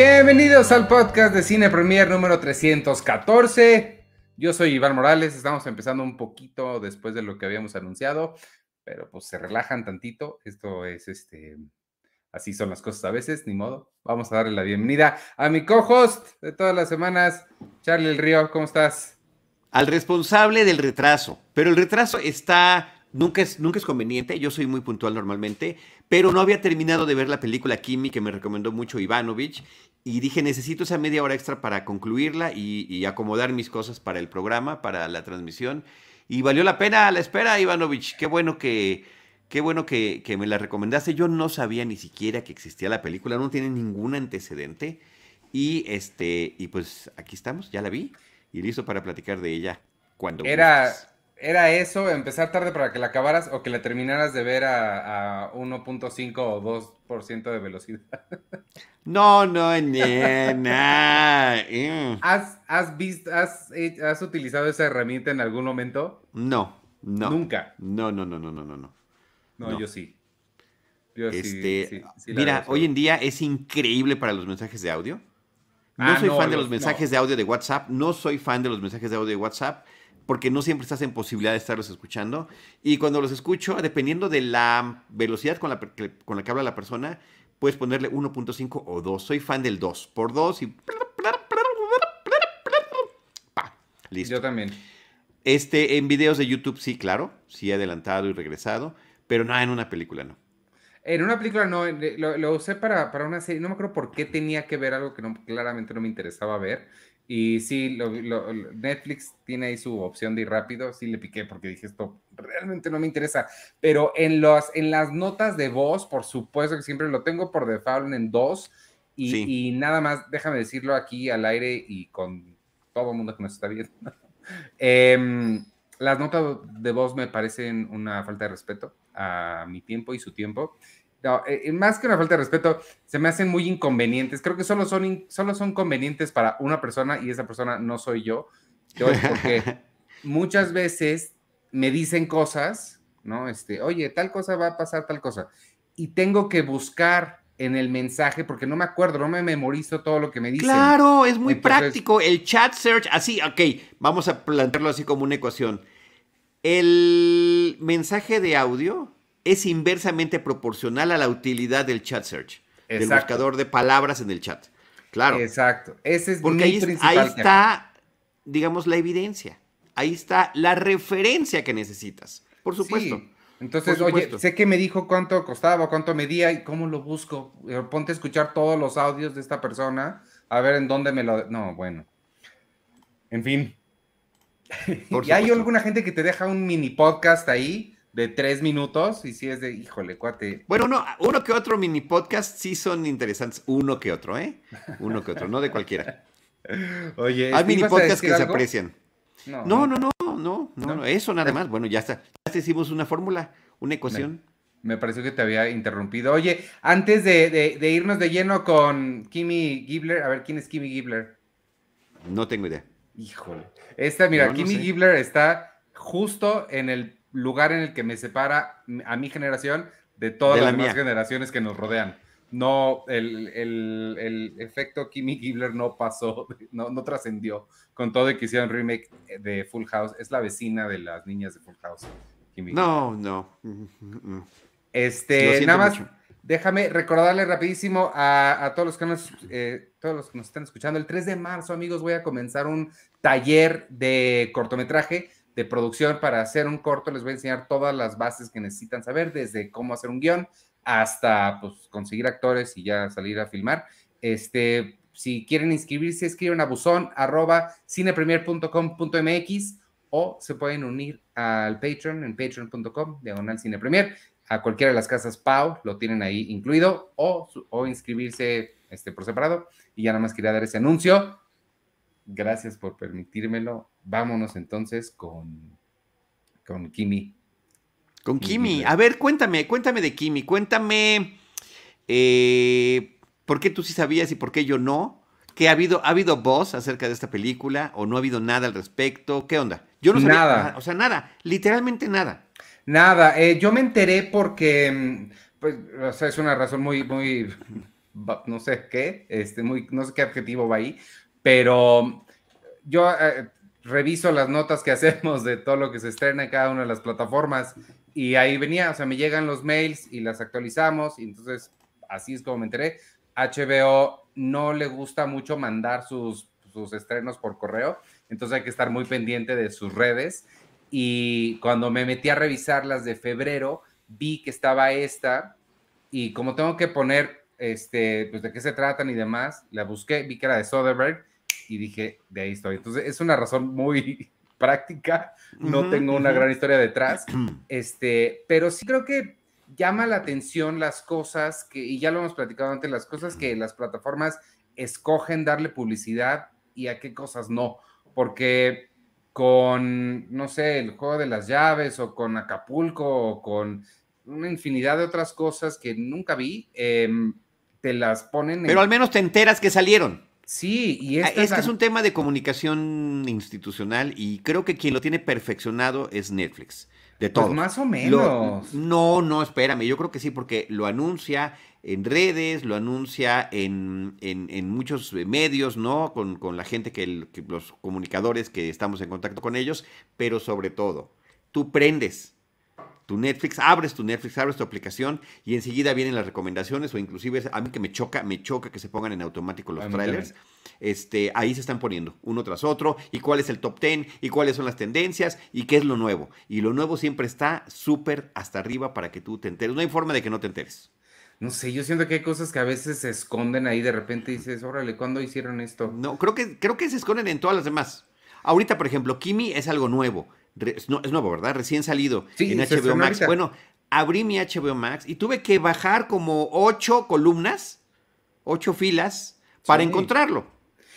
Bienvenidos al podcast de Cine Premier número 314. Yo soy Iván Morales, estamos empezando un poquito después de lo que habíamos anunciado, pero pues se relajan tantito. Esto es este, así son las cosas a veces, ni modo. Vamos a darle la bienvenida a mi co-host de todas las semanas, Charlie El Río, ¿cómo estás? Al responsable del retraso, pero el retraso está Nunca es, nunca es conveniente, yo soy muy puntual normalmente, pero no había terminado de ver la película Kimi que me recomendó mucho Ivanovich y dije necesito esa media hora extra para concluirla y, acomodar mis cosas para el programa, para la transmisión. Y valió la pena la espera, Ivanovich. Qué bueno que, qué bueno que, me la recomendaste. Yo no sabía ni siquiera que existía la película, no tiene ningún antecedente. Y este, y pues aquí estamos, ya la vi y listo para platicar de ella cuando Era, ¿Era eso, empezar tarde para que la acabaras o que la terminaras de ver a, 1.5 o 2% de velocidad? No, no, no, ¿Has, has, visto, has, has, utilizado esa herramienta en algún momento? No, no. Nunca. No, no, no, no, no, no. No, yo sí. Yo este, sí, mira, hoy en día es increíble para los mensajes de audio. No ah, soy fan de los mensajes de audio de WhatsApp. No soy fan de los mensajes de audio de WhatsApp porque no siempre estás en posibilidad de estarlos escuchando. Y cuando los escucho, dependiendo de la velocidad con la, con la que habla la persona, puedes ponerle 1.5 o 2. Soy fan del 2. Por 2 y... listo. Yo también. Este, en videos de YouTube sí, claro. Sí adelantado y regresado. Pero no, en una película no. En una película no, lo, usé para, para, una serie, no me acuerdo por qué tenía que ver algo que no, claramente no me interesaba ver. Y sí, lo, Netflix tiene ahí su opción de ir rápido. Sí le piqué porque dije esto realmente no me interesa. Pero en, los, en las notas de voz, por supuesto que siempre lo tengo por default en dos. Y, y nada más, déjame decirlo aquí al aire y con todo el mundo que nos está viendo. Em, las notas de voz me parecen una falta de respeto a mi tiempo y su tiempo. No, eh, eh, más que una falta de respeto, se me hacen muy inconvenientes. Creo que solo son, solo son convenientes para una persona y esa persona no soy yo. porque muchas veces me dicen cosas, ¿no? Este, oye, tal cosa va a pasar, tal cosa. Y tengo que buscar en el mensaje porque no me acuerdo, no me memorizo todo lo que me dicen. Claro, es muy práctico. El chat search, así, ok, vamos a plantearlo así como una ecuación. El mensaje de audio es inversamente proporcional a la utilidad del chat search, del buscador de palabras en el chat. Claro. Exacto. Ese es Porque ahí, ahí está, digamos, la evidencia. Ahí está la referencia que necesitas. Por supuesto. Entonces, oye, sé que me dijo cuánto costaba, cuánto medía y cómo lo busco. Eh, ponte a escuchar todos los audios de esta persona, a ver en dónde me lo. No, bueno. En fin. ¿Y hay alguna gente que te deja un mini podcast ahí? De tres minutos y si es de, híjole, cuate. Bueno, uno, uno que otro mini podcast sí son interesantes, uno que otro, ¿eh? Uno que otro, no de cualquiera. Oye, hay mini podcasts que se aprecian. No, no, no, no, no, no, eso nada más. Bueno, ya está. Ya hicimos una fórmula, una ecuación. Me, pareció que te había interrumpido. Oye, antes de, irnos de lleno con Kimi Gibler, a ver, ¿quién es Kimi Gibler? No tengo idea. Híjole. Esta, mira, Kimi Gibler está justo en el lugar en el que me separa a mi generación de todas las demás generaciones que nos rodean. No, el, efecto Kimmy Gibbler no pasó, no, no trascendió con todo y que hicieron remake de Full House. Es la vecina de las niñas de Full House. no, no. Este, nada más, déjame recordarle rapidísimo a, todos, los que nos, eh, todos los que nos están escuchando. El 3 de marzo, amigos, voy a comenzar un taller de cortometraje de producción para hacer un corto. Les voy a enseñar todas las bases que necesitan saber, desde cómo hacer un guion hasta pues, conseguir actores y ya salir a filmar. Este, si quieren inscribirse, escriben a buzón arroba cinepremier.com.mx o se pueden unir al Patreon en patreon.com, diagonal cinepremier. A cualquiera de las casas Pau lo tienen ahí incluido o, o inscribirse este, por separado. Y ya nada más quería dar ese anuncio. Gracias por permitírmelo. Vámonos entonces con, con Kimi. Con Kimi. A ver, cuéntame, cuéntame de Kimi. Cuéntame eh, por qué tú sí sabías y por qué yo no. ¿Qué ha habido, ha habido voz acerca de esta película o no ha habido nada al respecto? ¿Qué onda? Yo no sabía nada. O sea, nada, literalmente nada. Nada, eh, yo me enteré porque, pues, o sea, es una razón muy, muy no sé qué, este, muy, no sé qué adjetivo va ahí, pero yo eh, reviso las notas que hacemos de todo lo que se estrena en cada una de las plataformas y ahí venía, o sea, me llegan los mails y las actualizamos y entonces así es como me enteré. HBO no le gusta mucho mandar sus, sus estrenos por correo, entonces hay que estar muy pendiente de sus redes. Y cuando me metí a revisar las de febrero, vi que estaba esta y como tengo que poner este, pues de qué se tratan y demás, la busqué, vi que era de Soderbergh y dije, de ahí estoy. Entonces es una razón muy práctica, no tengo una gran historia detrás, este, pero sí creo que llama la atención las cosas que, y ya lo hemos platicado antes, las cosas que las plataformas escogen darle publicidad y a qué cosas no, porque con, no sé, el juego de las llaves o con Acapulco o con una infinidad de otras cosas que nunca vi, em, te las ponen. Pero al menos te enteras que salieron. Sí, y ah, es un tema de comunicación institucional y creo que quien lo tiene perfeccionado es Netflix. De pues todo. más o menos. no, no, espérame, yo creo que sí, porque lo anuncia en redes, lo anuncia en, en, muchos medios, ¿no? Con, con la gente que, que, los comunicadores que estamos en contacto con ellos, pero sobre todo, tú prendes tu Netflix, abres tu Netflix, abres tu aplicación y enseguida vienen las recomendaciones o inclusive a mí que me choca, me choca que se pongan en automático los trailers. Este, ahí se están poniendo uno tras otro y cuál es el top 10 y cuáles son las tendencias y qué es lo nuevo. Y lo nuevo siempre está súper hasta arriba para que tú te enteres. No hay forma de que no te enteres. No sé, yo siento que hay cosas que a veces se esconden ahí de repente y dices, órale, ¿cuándo hicieron esto? No, creo que, creo que se esconden en todas las demás. Ahorita, por ejemplo, Kimi es algo nuevo es nuevo, ¿verdad? Recién salido en HBO Max. Bueno, abrí mi HBO Max y tuve que bajar como ocho columnas, ocho filas, para encontrarlo.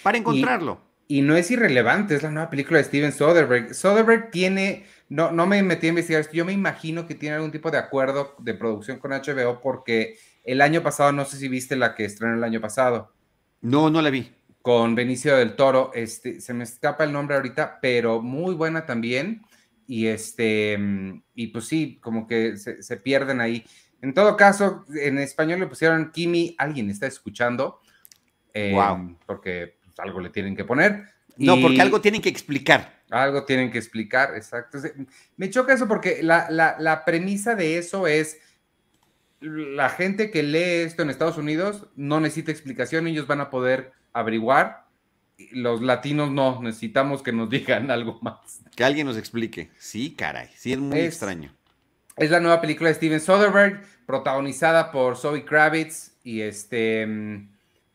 Para encontrarlo. Y, no es irrelevante, es la nueva película de Steven Soderbergh. Soderbergh tiene, no, no me metí a investigar esto, yo me imagino que tiene algún tipo de acuerdo de producción con HBO porque el año pasado, no sé si viste la que estrenó el año pasado. No, no la vi con Benicio del Toro, este, se me escapa el nombre ahorita, pero muy buena también. Y este, y pues sí, como que se, pierden ahí. En todo caso, en español le pusieron Kimi, alguien está escuchando. wow. Em, porque pues, algo le tienen que poner. No, porque algo tienen que explicar. Algo tienen que explicar, exacto. Me choca eso porque la, la premisa de eso es la gente que lee esto en Estados Unidos no necesita explicación, ellos van a poder averiguar. Los latinos no, necesitamos que nos digan algo más. Que alguien nos explique. Sí, caray, sí es muy extraño. Es la nueva película de Steven Soderbergh, protagonizada por Zoe Kravitz y este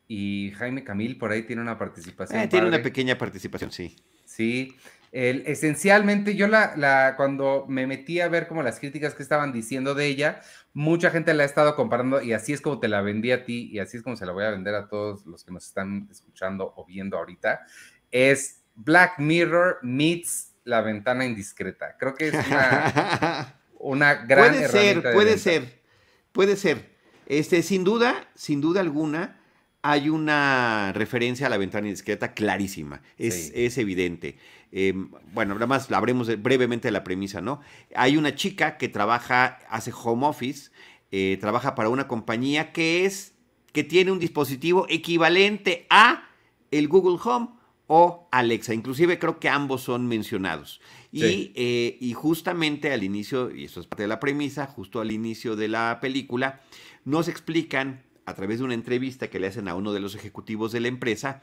y Jaime Camil por ahí tiene una participación. Eh, tiene una pequeña participación, sí. Sí. El, esencialmente, yo la, la, cuando me metí a ver como las críticas que estaban diciendo de ella, mucha gente la ha estado comparando y así es como te la vendí a ti y así es como se la voy a vender a todos los que nos están escuchando o viendo ahorita. Es Black Mirror meets La Ventana Indiscreta. Creo que es una, una gran Puede ser, puede ser, puede ser. Este, sin duda, sin duda alguna, hay una referencia a la ventana indiscreta clarísima, es, es evidente. Em, bueno, nada más hablemos brevemente de la premisa, ¿no? Hay una chica que trabaja, hace home office, eh, trabaja para una compañía que es, que tiene un dispositivo equivalente a el Google Home o Alexa. Inclusive creo que ambos son mencionados. Y, eh, y, justamente al inicio, y eso es parte de la premisa, justo al inicio de la película, nos explican a través de una entrevista que le hacen a uno de los ejecutivos de la empresa,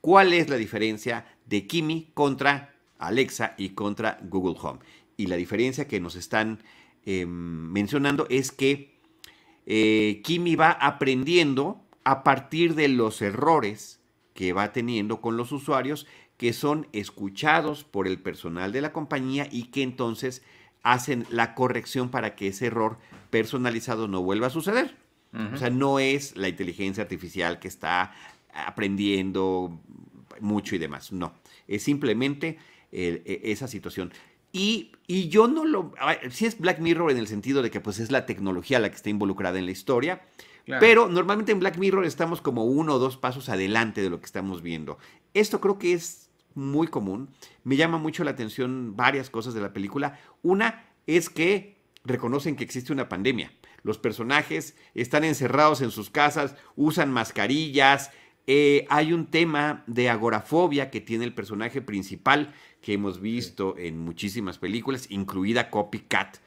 cuál es la diferencia de Kimi contra Alexa y contra Google Home. Y la diferencia que nos están em, mencionando es que eh, Kimi va aprendiendo a partir de los errores que va teniendo con los usuarios que son escuchados por el personal de la compañía y que entonces hacen la corrección para que ese error personalizado no vuelva a suceder. O sea, no es la inteligencia artificial que está aprendiendo mucho y demás. No, es simplemente e, esa situación. Y, yo no lo... Sí es Black Mirror en el sentido de que pues es la tecnología la que está involucrada en la historia, pero normalmente en Black Mirror estamos como uno o dos pasos adelante de lo que estamos viendo. Esto creo que es muy común. Me llama mucho la atención varias cosas de la película. Una es que reconocen que existe una pandemia los personajes están encerrados en sus casas, usan mascarillas. Eh, hay un tema de agorafobia que tiene el personaje principal que hemos visto en muchísimas películas, incluida Copycat.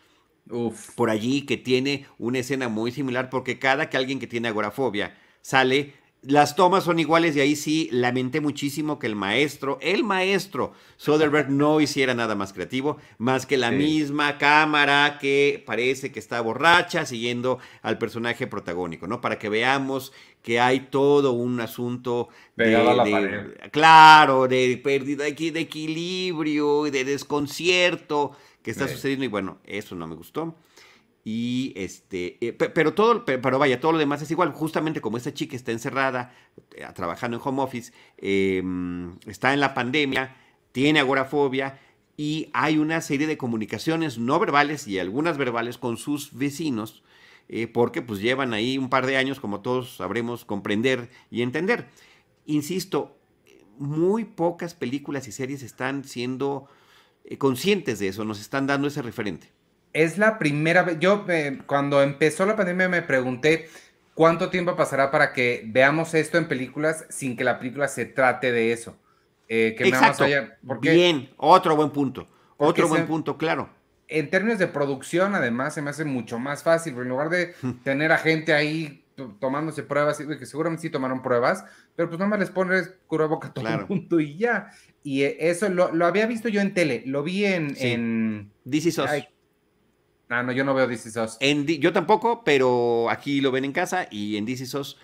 Uf. Por allí que tiene una escena muy similar porque cada que alguien que tiene agorafobia sale las tomas son iguales y ahí sí lamenté muchísimo que el maestro, el maestro Soderbergh no hiciera nada más creativo, más que la misma cámara que parece que está borracha siguiendo al personaje protagónico, ¿no? Para que veamos que hay todo un asunto de, claro, de pérdida de equilibrio, y de desconcierto que está sucediendo y bueno, eso no me gustó. Y este, eh, pero todo, pero vaya, todo lo demás es igual. Justamente como esta chica está encerrada, eh, trabajando en home office, em, está en la pandemia, tiene agorafobia y hay una serie de comunicaciones no verbales y algunas verbales con sus vecinos, eh, porque pues llevan ahí un par de años, como todos sabremos comprender y entender. Insisto, muy pocas películas y series están siendo conscientes de eso, nos están dando ese referente es la primera vez, yo eh, cuando empezó la pandemia me pregunté cuánto tiempo pasará para que veamos esto en películas sin que la película se trate de eso. Eh, que Exacto. Bien, otro buen punto. Otro buen punto, claro. En términos de producción, además, se me hace mucho más fácil, en lugar de tener a gente ahí tomándose pruebas, que seguramente sí tomaron pruebas, pero pues nada más les pones boca todo el mundo y ya. Y eh, eso lo, había visto yo en tele, lo vi en... en DC Ah, no, yo no veo DC SOS. En, yo tampoco, pero aquí lo ven en casa y en DC SOS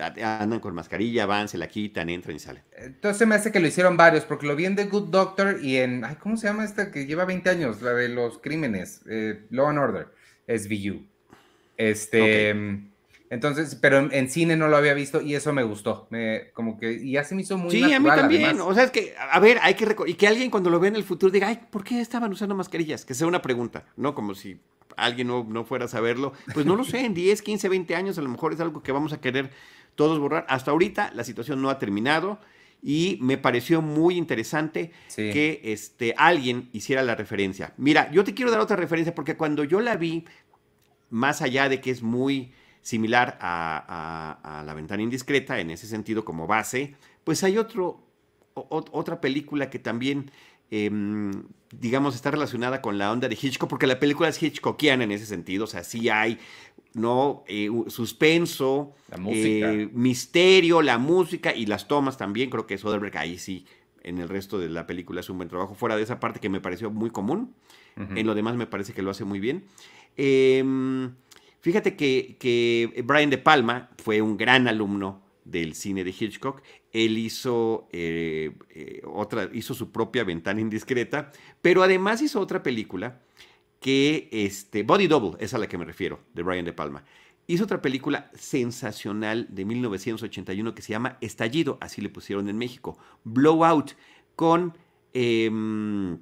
andan con mascarilla, van, se la quitan, entran y salen. Entonces me hace que lo hicieron varios, porque lo vi en The Good Doctor y en, ay, ¿cómo se llama esta que lleva 20 años? La de los crímenes, eh, Law and Order, SVU. Este, entonces, pero en, cine no lo había visto y eso me gustó. Me, como que, y así me hizo muy Sí, a mí también. O sea, es que, a ver, hay que y que alguien cuando lo vea en el futuro diga, ay, ¿por qué estaban usando mascarillas? Que sea una pregunta, ¿no? Como si alguien no, no fuera a saberlo. Pues no lo sé, en 10, 15, 20 años a lo mejor es algo que vamos a querer todos borrar. Hasta ahorita la situación no ha terminado y me pareció muy interesante que este, alguien hiciera la referencia. Mira, yo te quiero dar otra referencia porque cuando yo la vi, más allá de que es muy similar a, La ventana indiscreta, en ese sentido como base, pues hay otro, otra película que también, em, digamos, está relacionada con la onda de Hitchcock, porque la película es Hitchcockiana en ese sentido, o sea, sí hay, ¿no? Eh, suspenso, eh, misterio, la música y las tomas también, creo que Soderbergh ahí sí, en el resto de la película es un buen trabajo, fuera de esa parte que me pareció muy común, en lo demás me parece que lo hace muy bien. Eh, Fíjate que, Brian De Palma fue un gran alumno del cine de Hitchcock. Él hizo, eh, eh, otra, hizo su propia ventana indiscreta, pero además hizo otra película que, este, Body Double, es a la que me refiero, de Brian De Palma. Hizo otra película sensacional de 1981 que se llama Estallido, así le pusieron en México, Blowout, con, em,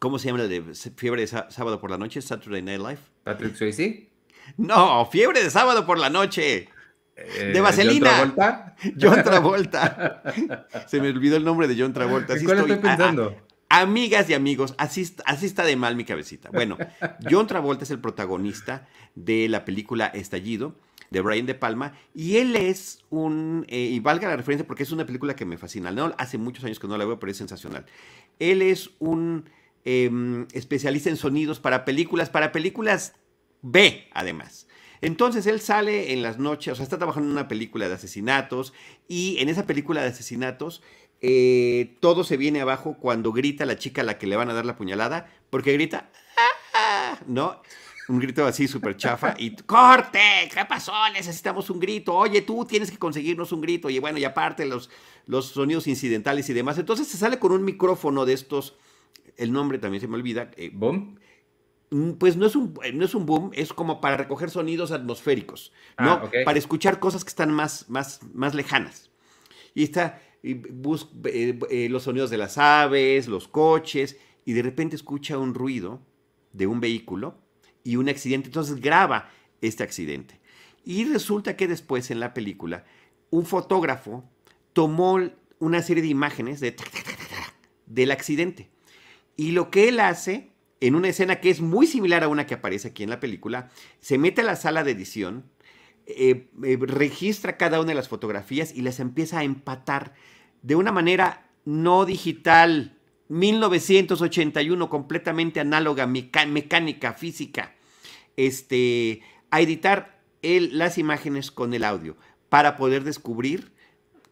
¿cómo se llama la de Fiebre de Sábado por la Noche? Saturday Night Live. Patrick Swayze. No, fiebre de sábado por la noche. Eh, de vaselina. ¿John Travolta? John Travolta. Se me olvidó el nombre de John Travolta. ¿Cuál estoy, pensando? amigas y amigos, así, así está de mal mi cabecita. Bueno, John Travolta es el protagonista de la película Estallido de Brian De Palma y él es un, eh, y valga la referencia porque es una película que me fascina, no, hace muchos años que no la veo, pero es sensacional. Él es un em, especialista en sonidos para películas, para películas B, además. Entonces él sale en las noches, o sea, está trabajando en una película de asesinatos y en esa película de asesinatos eh, todo se viene abajo cuando grita la chica a la que le van a dar la puñalada, porque grita, ¡Ah! ¿no? Un grito así súper chafa y corte, ¿qué pasó? Necesitamos un grito. Oye, tú tienes que conseguirnos un grito. Y bueno, y aparte los, los sonidos incidentales y demás. Entonces se sale con un micrófono de estos, el nombre también se me olvida. Eh. Mm, pues no es un, no es un boom, es como para recoger sonidos atmosféricos, ¿no? Ah, para escuchar cosas que están más, más, más lejanas. Y está, y eh, eh, los sonidos de las aves, los coches, y de repente escucha un ruido de un vehículo y un accidente. Entonces graba este accidente. Y resulta que después en la película, un fotógrafo tomó una serie de imágenes de del accidente. Y lo que él hace en una escena que es muy similar a una que aparece aquí en la película, se mete a la sala de edición, eh, eh, registra cada una de las fotografías y las empieza a empatar de una manera no digital, 1981, completamente análoga, mecánica, física, este, a editar las imágenes con el audio para poder descubrir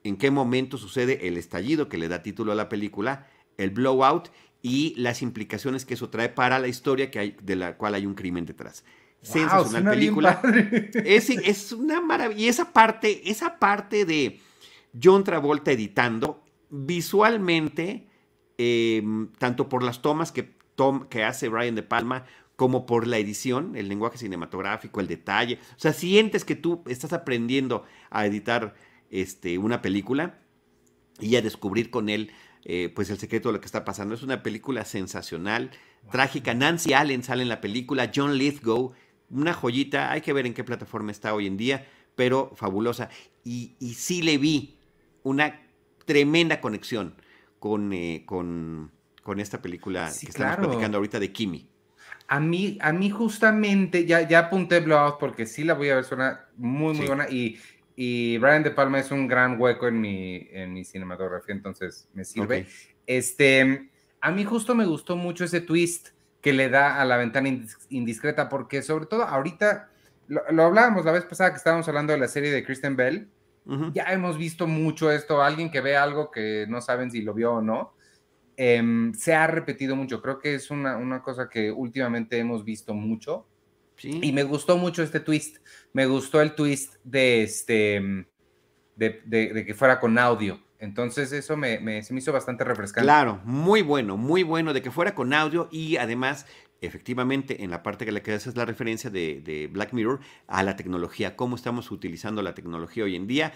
en qué momento sucede el estallido que le da título a la película, el blowout y las implicaciones que eso trae para la historia que hay, de la cual hay un crimen detrás. Sensacional película. Es, es, una maravilla. Y esa parte, esa parte de John Travolta editando, visualmente, em, tanto por las tomas que, que hace Brian De Palma, como por la edición, el lenguaje cinematográfico, el detalle. O sea, sientes que tú estás aprendiendo a editar este, una película y a descubrir con él eh, pues el secreto de lo que está pasando. Es una película sensacional, trágica. Nancy Allen sale en la película, John Lithgow, una joyita. Hay que ver en qué plataforma está hoy en día, pero fabulosa. Y, y sí le vi una tremenda conexión con, eh, con, con, esta película que estamos platicando ahorita de Kimi. A mí, a mí justamente, ya, ya apunté Blowout porque sí la voy a ver, suena muy, muy buena. Y, y Brian De Palma es un gran hueco en mi, en mi cinematografía, entonces me sirve. Este, a mí justo me gustó mucho ese twist que le da a la ventana indiscreta, porque sobre todo ahorita, lo, hablábamos la vez pasada que estábamos hablando de la serie de Kristen Bell, ya hemos visto mucho esto, alguien que ve algo que no saben si lo vio o no, em, se ha repetido mucho, creo que es una, una cosa que últimamente hemos visto mucho y me gustó mucho este twist. Me gustó el twist de este de, que fuera con audio. Entonces eso me, se me hizo bastante refrescante. Claro, muy bueno, muy bueno de que fuera con audio y además, efectivamente, en la parte que le queda es la referencia de, Black Mirror a la tecnología, cómo estamos utilizando la tecnología hoy en día.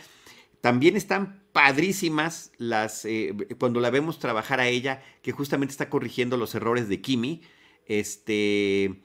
También están padrísimas las, eh, cuando la vemos trabajar a ella, que justamente está corrigiendo los errores de Kimi. Este,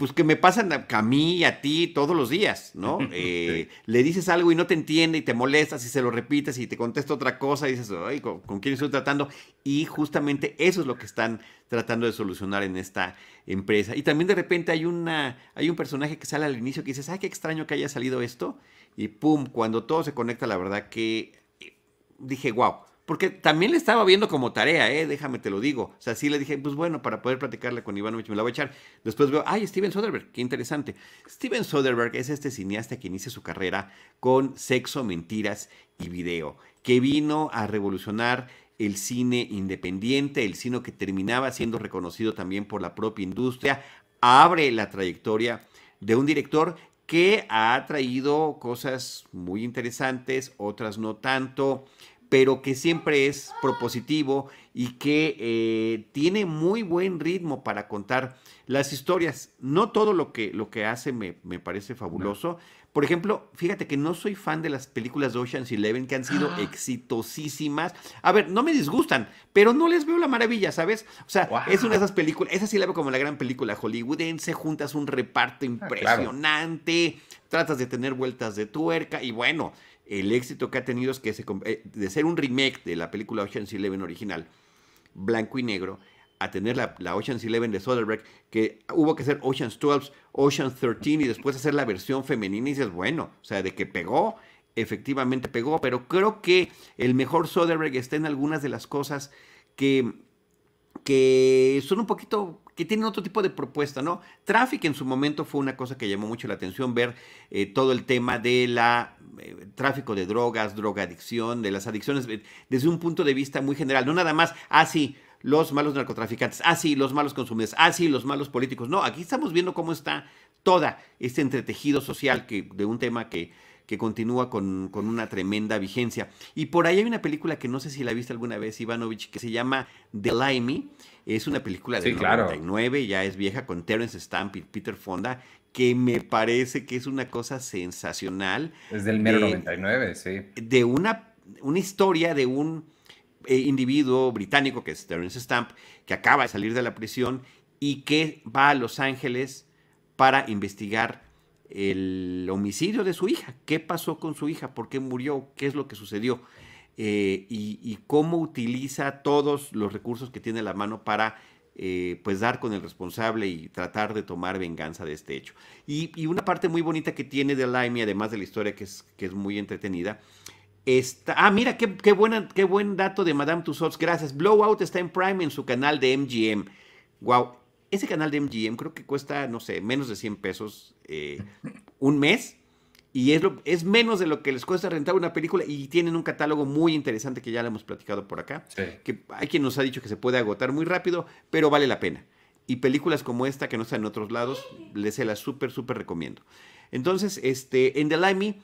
pues que me pasan a, mí y a ti todos los días, ¿no? Eh, le dices algo y no te entiende y te molestas y se lo repites y te contesta otra cosa y dices, ay, ¿con, quién estoy tratando? Y justamente eso es lo que están tratando de solucionar en esta empresa. Y también de repente hay, una, hay un personaje que sale al inicio que dices, ay, qué extraño que haya salido esto. Y pum, cuando todo se conecta, la verdad que eh, dije, wow porque también le estaba viendo como tarea, ¿eh? déjame te lo digo. O sea, sí le dije, pues bueno, para poder platicarle con Ivanovich me la voy a echar. Después veo, ay, Steven Soderbergh, qué interesante. Steven Soderbergh es este cineasta que inicia su carrera con sexo, mentiras y video, que vino a revolucionar el cine independiente, el cine que terminaba siendo reconocido también por la propia industria, abre la trayectoria de un director que ha traído cosas muy interesantes, otras no tanto pero que siempre es propositivo y que eh, tiene muy buen ritmo para contar las historias. No todo lo que, lo que hace me, parece fabuloso. Por ejemplo, fíjate que no soy fan de las películas de Ocean's Eleven que han sido ah. exitosísimas. A ver, no me disgustan, pero no les veo la maravilla, ¿sabes? O sea, es una de esas películas, esa sí la veo como la gran película hollywoodense, juntas un reparto ah, impresionante, tratas de tener vueltas de tuerca y bueno, el éxito que ha tenido es que se, eh, de ser un remake de la película Ocean's Eleven original, blanco y negro, a tener la, la, Ocean's Eleven de Soderbergh, que hubo que hacer Ocean's 12, Ocean's 13 y después hacer la versión femenina y dices, bueno, o sea, de que pegó, efectivamente pegó, pero creo que el mejor Soderbergh está en algunas de las cosas que, que son un poquito que tienen otro tipo de propuesta, ¿no? Traffic en su momento fue una cosa que llamó mucho la atención, ver eh, todo el tema de la eh, tráfico de drogas, drogadicción, de las adicciones, eh, desde un punto de vista muy general, no nada más, ah, sí, los malos narcotraficantes, ah, sí, los malos consumidores, ah, sí, los malos políticos. No, aquí estamos viendo cómo está toda este entretejido social que, de un tema que, que continúa con, con, una tremenda vigencia. Y por ahí hay una película que no sé si la viste alguna vez, Ivanovich, que se llama The Limey, es una película de 99, ya es vieja, con Terence Stamp y Peter Fonda, que me parece que es una cosa sensacional. Es del mero 99, sí. De una, una historia de un eh, individuo británico, que es Terence Stamp, que acaba de salir de la prisión y que va a Los Ángeles para investigar el homicidio de su hija. ¿Qué pasó con su hija? ¿Por qué murió? ¿Qué es lo que sucedió? Eh, y, cómo utiliza todos los recursos que tiene a la mano para eh, pues dar con el responsable y tratar de tomar venganza de este hecho. Y, una parte muy bonita que tiene de Limey, además de la historia que es, que es muy entretenida, está... Ah, mira, qué, qué, qué buen dato de Madame Tussauds, gracias. Blowout está en Prime en su canal de MGM. Wow, ese canal de MGM creo que cuesta, no sé, menos de 100 pesos eh, un mes y es, lo, es menos de lo que les cuesta rentar una película y tienen un catálogo muy interesante que ya lo hemos platicado por acá. Que hay quien nos ha dicho que se puede agotar muy rápido, pero vale la pena. Y películas como esta que no están en otros lados, les se las súper, súper recomiendo. Entonces, este, en The Limey,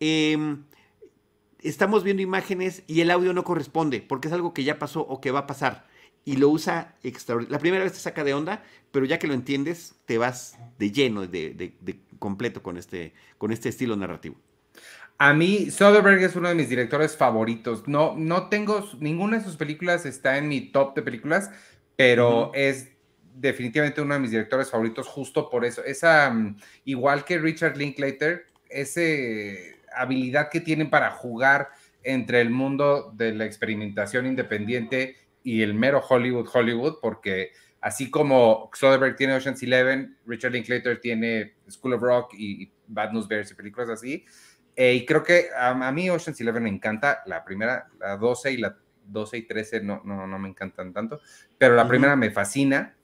em, estamos viendo imágenes y el audio no corresponde, porque es algo que ya pasó o que va a pasar. Y lo usa extraordinario. La primera vez te saca de onda, pero ya que lo entiendes, te vas de lleno, de, de, de completo con este, con este estilo narrativo. A mí, Soderbergh es uno de mis directores favoritos. No, no tengo, ninguna de sus películas está en mi top de películas, pero es definitivamente uno de mis directores favoritos justo por eso. Esa, mm, igual que Richard Linklater, esa habilidad que tienen para jugar entre el mundo de la experimentación independiente y el mero Hollywood, Hollywood, porque Así como Soderbergh tiene Ocean's Eleven, Richard Linklater tiene School of Rock y, Bad News Bears y películas así. Eh, y creo que a, mí Ocean's Eleven me encanta. La primera, la 12 y la 12 y 13 no, no, no me encantan tanto, pero la primera me fascina.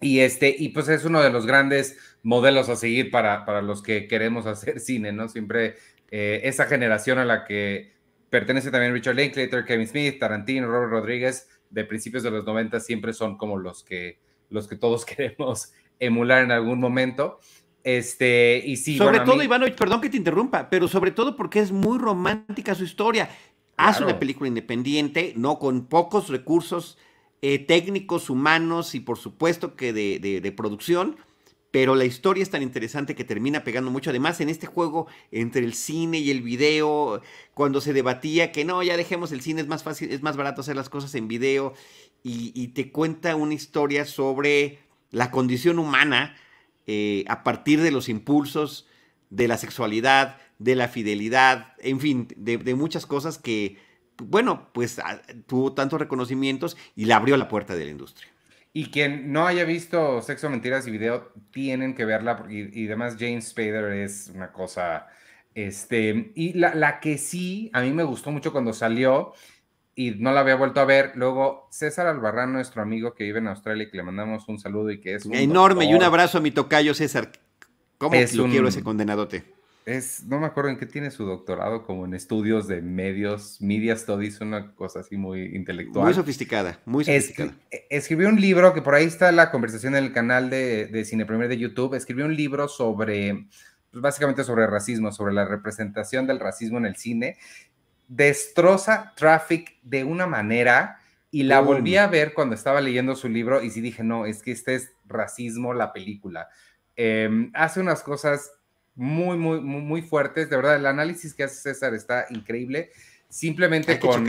Y, este, y pues es uno de los grandes modelos a seguir para, para los que queremos hacer cine, ¿no? Siempre eh, esa generación a la que pertenece también Richard Linklater, Kevin Smith, Tarantino, Robert Rodríguez, de principios de los 90 siempre son como los que, los que todos queremos emular en algún momento. Este, y sí, sobre todo, Ivanovich, perdón que te interrumpa, pero sobre todo porque es muy romántica su historia. Hace una película independiente, ¿no? Con pocos recursos eh, técnicos, humanos y por supuesto que de, de producción pero la historia es tan interesante que termina pegando mucho. Además, en este juego entre el cine y el video, cuando se debatía que no, ya dejemos el cine, es más fácil, es más barato hacer las cosas en video, y, te cuenta una historia sobre la condición humana eh, a partir de los impulsos de la sexualidad, de la fidelidad, en fin, de, de muchas cosas que, bueno, pues tuvo tantos reconocimientos y le abrió la puerta de la industria. Y quien no haya visto Sexo, Mentiras y Video, tienen que verla. Y, y además James Spader es una cosa... Este, y la, la, que sí, a mí me gustó mucho cuando salió y no la había vuelto a ver. Luego, César Albarrán, nuestro amigo que vive en Australia y que le mandamos un saludo y que es un Enorme, y un abrazo a mi tocayo César. ¿Cómo es lo quiero ese condenadote? Es, no me acuerdo en qué tiene su doctorado, como en estudios de medios, media studies, una cosa así muy intelectual. Muy sofisticada, muy sofisticada. E, escribió un libro, que por ahí está la conversación en el canal de, de Cine Premier de YouTube, escribió un libro sobre, pues básicamente sobre racismo, sobre la representación del racismo en el cine. Destroza Traffic de una manera y la volví a ver cuando estaba leyendo su libro y sí dije, no, es que este es racismo la película. Em, hace unas cosas muy, muy, muy, fuertes. De verdad, el análisis que hace César está increíble. Simplemente con,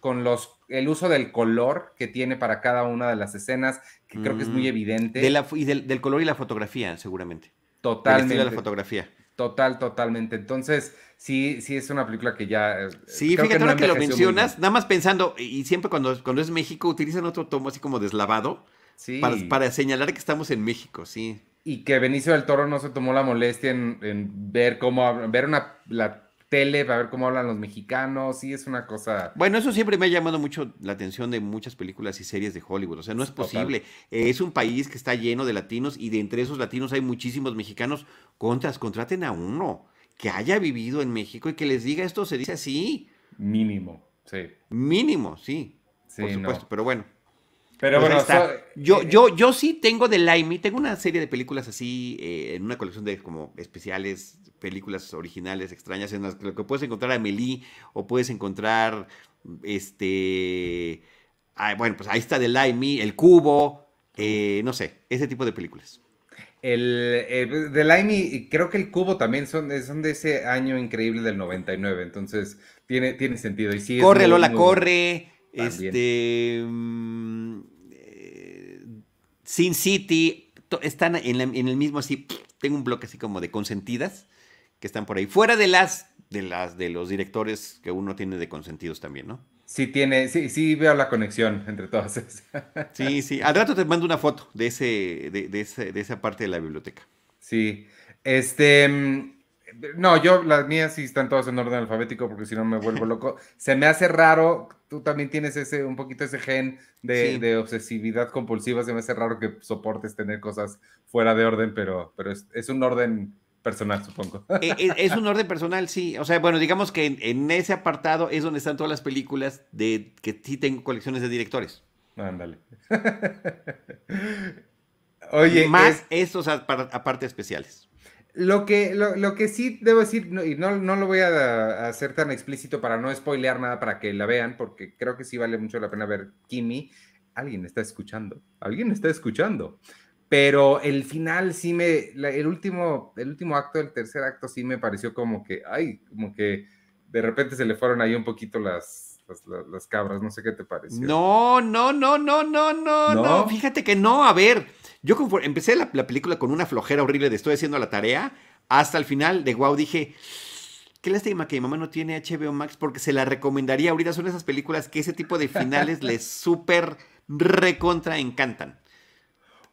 con los, el uso del color que tiene para cada una de las escenas, que creo que es muy mm. evidente. De la, y del, color y la fotografía, seguramente. Totalmente. de la fotografía. Total, totalmente. Entonces, sí, sí es una película que ya. Eh, sí, fíjate ahora que lo mencionas, nada más pensando, y siempre cuando, cuando es México utilizan otro tomo así como deslavado. Sí. Para, para señalar que estamos en México, sí y que Benicio del Toro no se tomó la molestia en, ver cómo, ver una, la tele para ver cómo hablan los mexicanos, sí es una cosa... Bueno, eso siempre me ha llamado mucho la atención de muchas películas y series de Hollywood, o sea, no es posible. es un país que está lleno de latinos y de entre esos latinos hay muchísimos mexicanos. Contras, contraten a uno que haya vivido en México y que les diga esto se dice así. Mínimo, sí. Mínimo, sí. sí por supuesto, pero bueno. Pero pues bueno, yo, eh, yo, yo sí tengo de Limey, tengo una serie de películas así, eh, en una colección de como especiales, películas originales, extrañas, en las que puedes encontrar a Amelie o puedes encontrar, este, bueno, pues ahí está de Limey, El Cubo, eh, no sé, ese tipo de películas. El, de Limey, creo que El Cubo también son, son de ese año increíble del 99, entonces tiene, tiene sentido. Y sí corre, Lola, corre. Este. Mm, eh, Sin City. Están en, el mismo así. Tengo un bloque así como de consentidas que están por ahí. Fuera de las de las de los directores que uno tiene de consentidos también, ¿no? Sí tiene, sí, sí veo la conexión entre todas Sí, sí. Al rato te mando una foto de ese, de, de esa parte de la biblioteca. Sí. Este, mm, no, yo, las mías sí están todas en orden alfabético porque si no me vuelvo loco. Se me hace raro, tú también tienes ese, un poquito ese gen de, obsesividad compulsiva, se me hace raro que soportes tener cosas fuera de orden, pero, pero es, un orden personal, supongo. Eh, eh, es, un orden personal, sí. O sea, bueno, digamos que en, ese apartado es donde están todas las películas de que sí tengo colecciones de directores. Ándale. Oye, más estos aparte especiales. Lo que, lo, que sí debo decir, y no, no lo voy a, hacer tan explícito para no spoilear nada para que la vean, porque creo que sí vale mucho la pena ver Kimi. Alguien está escuchando, alguien está escuchando. Pero el final sí me, el, último, el último acto, el tercer acto sí me pareció como que, ay, como que de repente se le fueron ahí un poquito las, las, cabras, no sé qué te pareció. No, no, no, no, no, no, no, fíjate que no, a ver, yo empecé la, película con una flojera horrible de estoy haciendo la tarea, hasta el final de wow dije, qué lástima que mi mamá no tiene HBO Max porque se la recomendaría ahorita, son esas películas que ese tipo de finales les súper recontra encantan.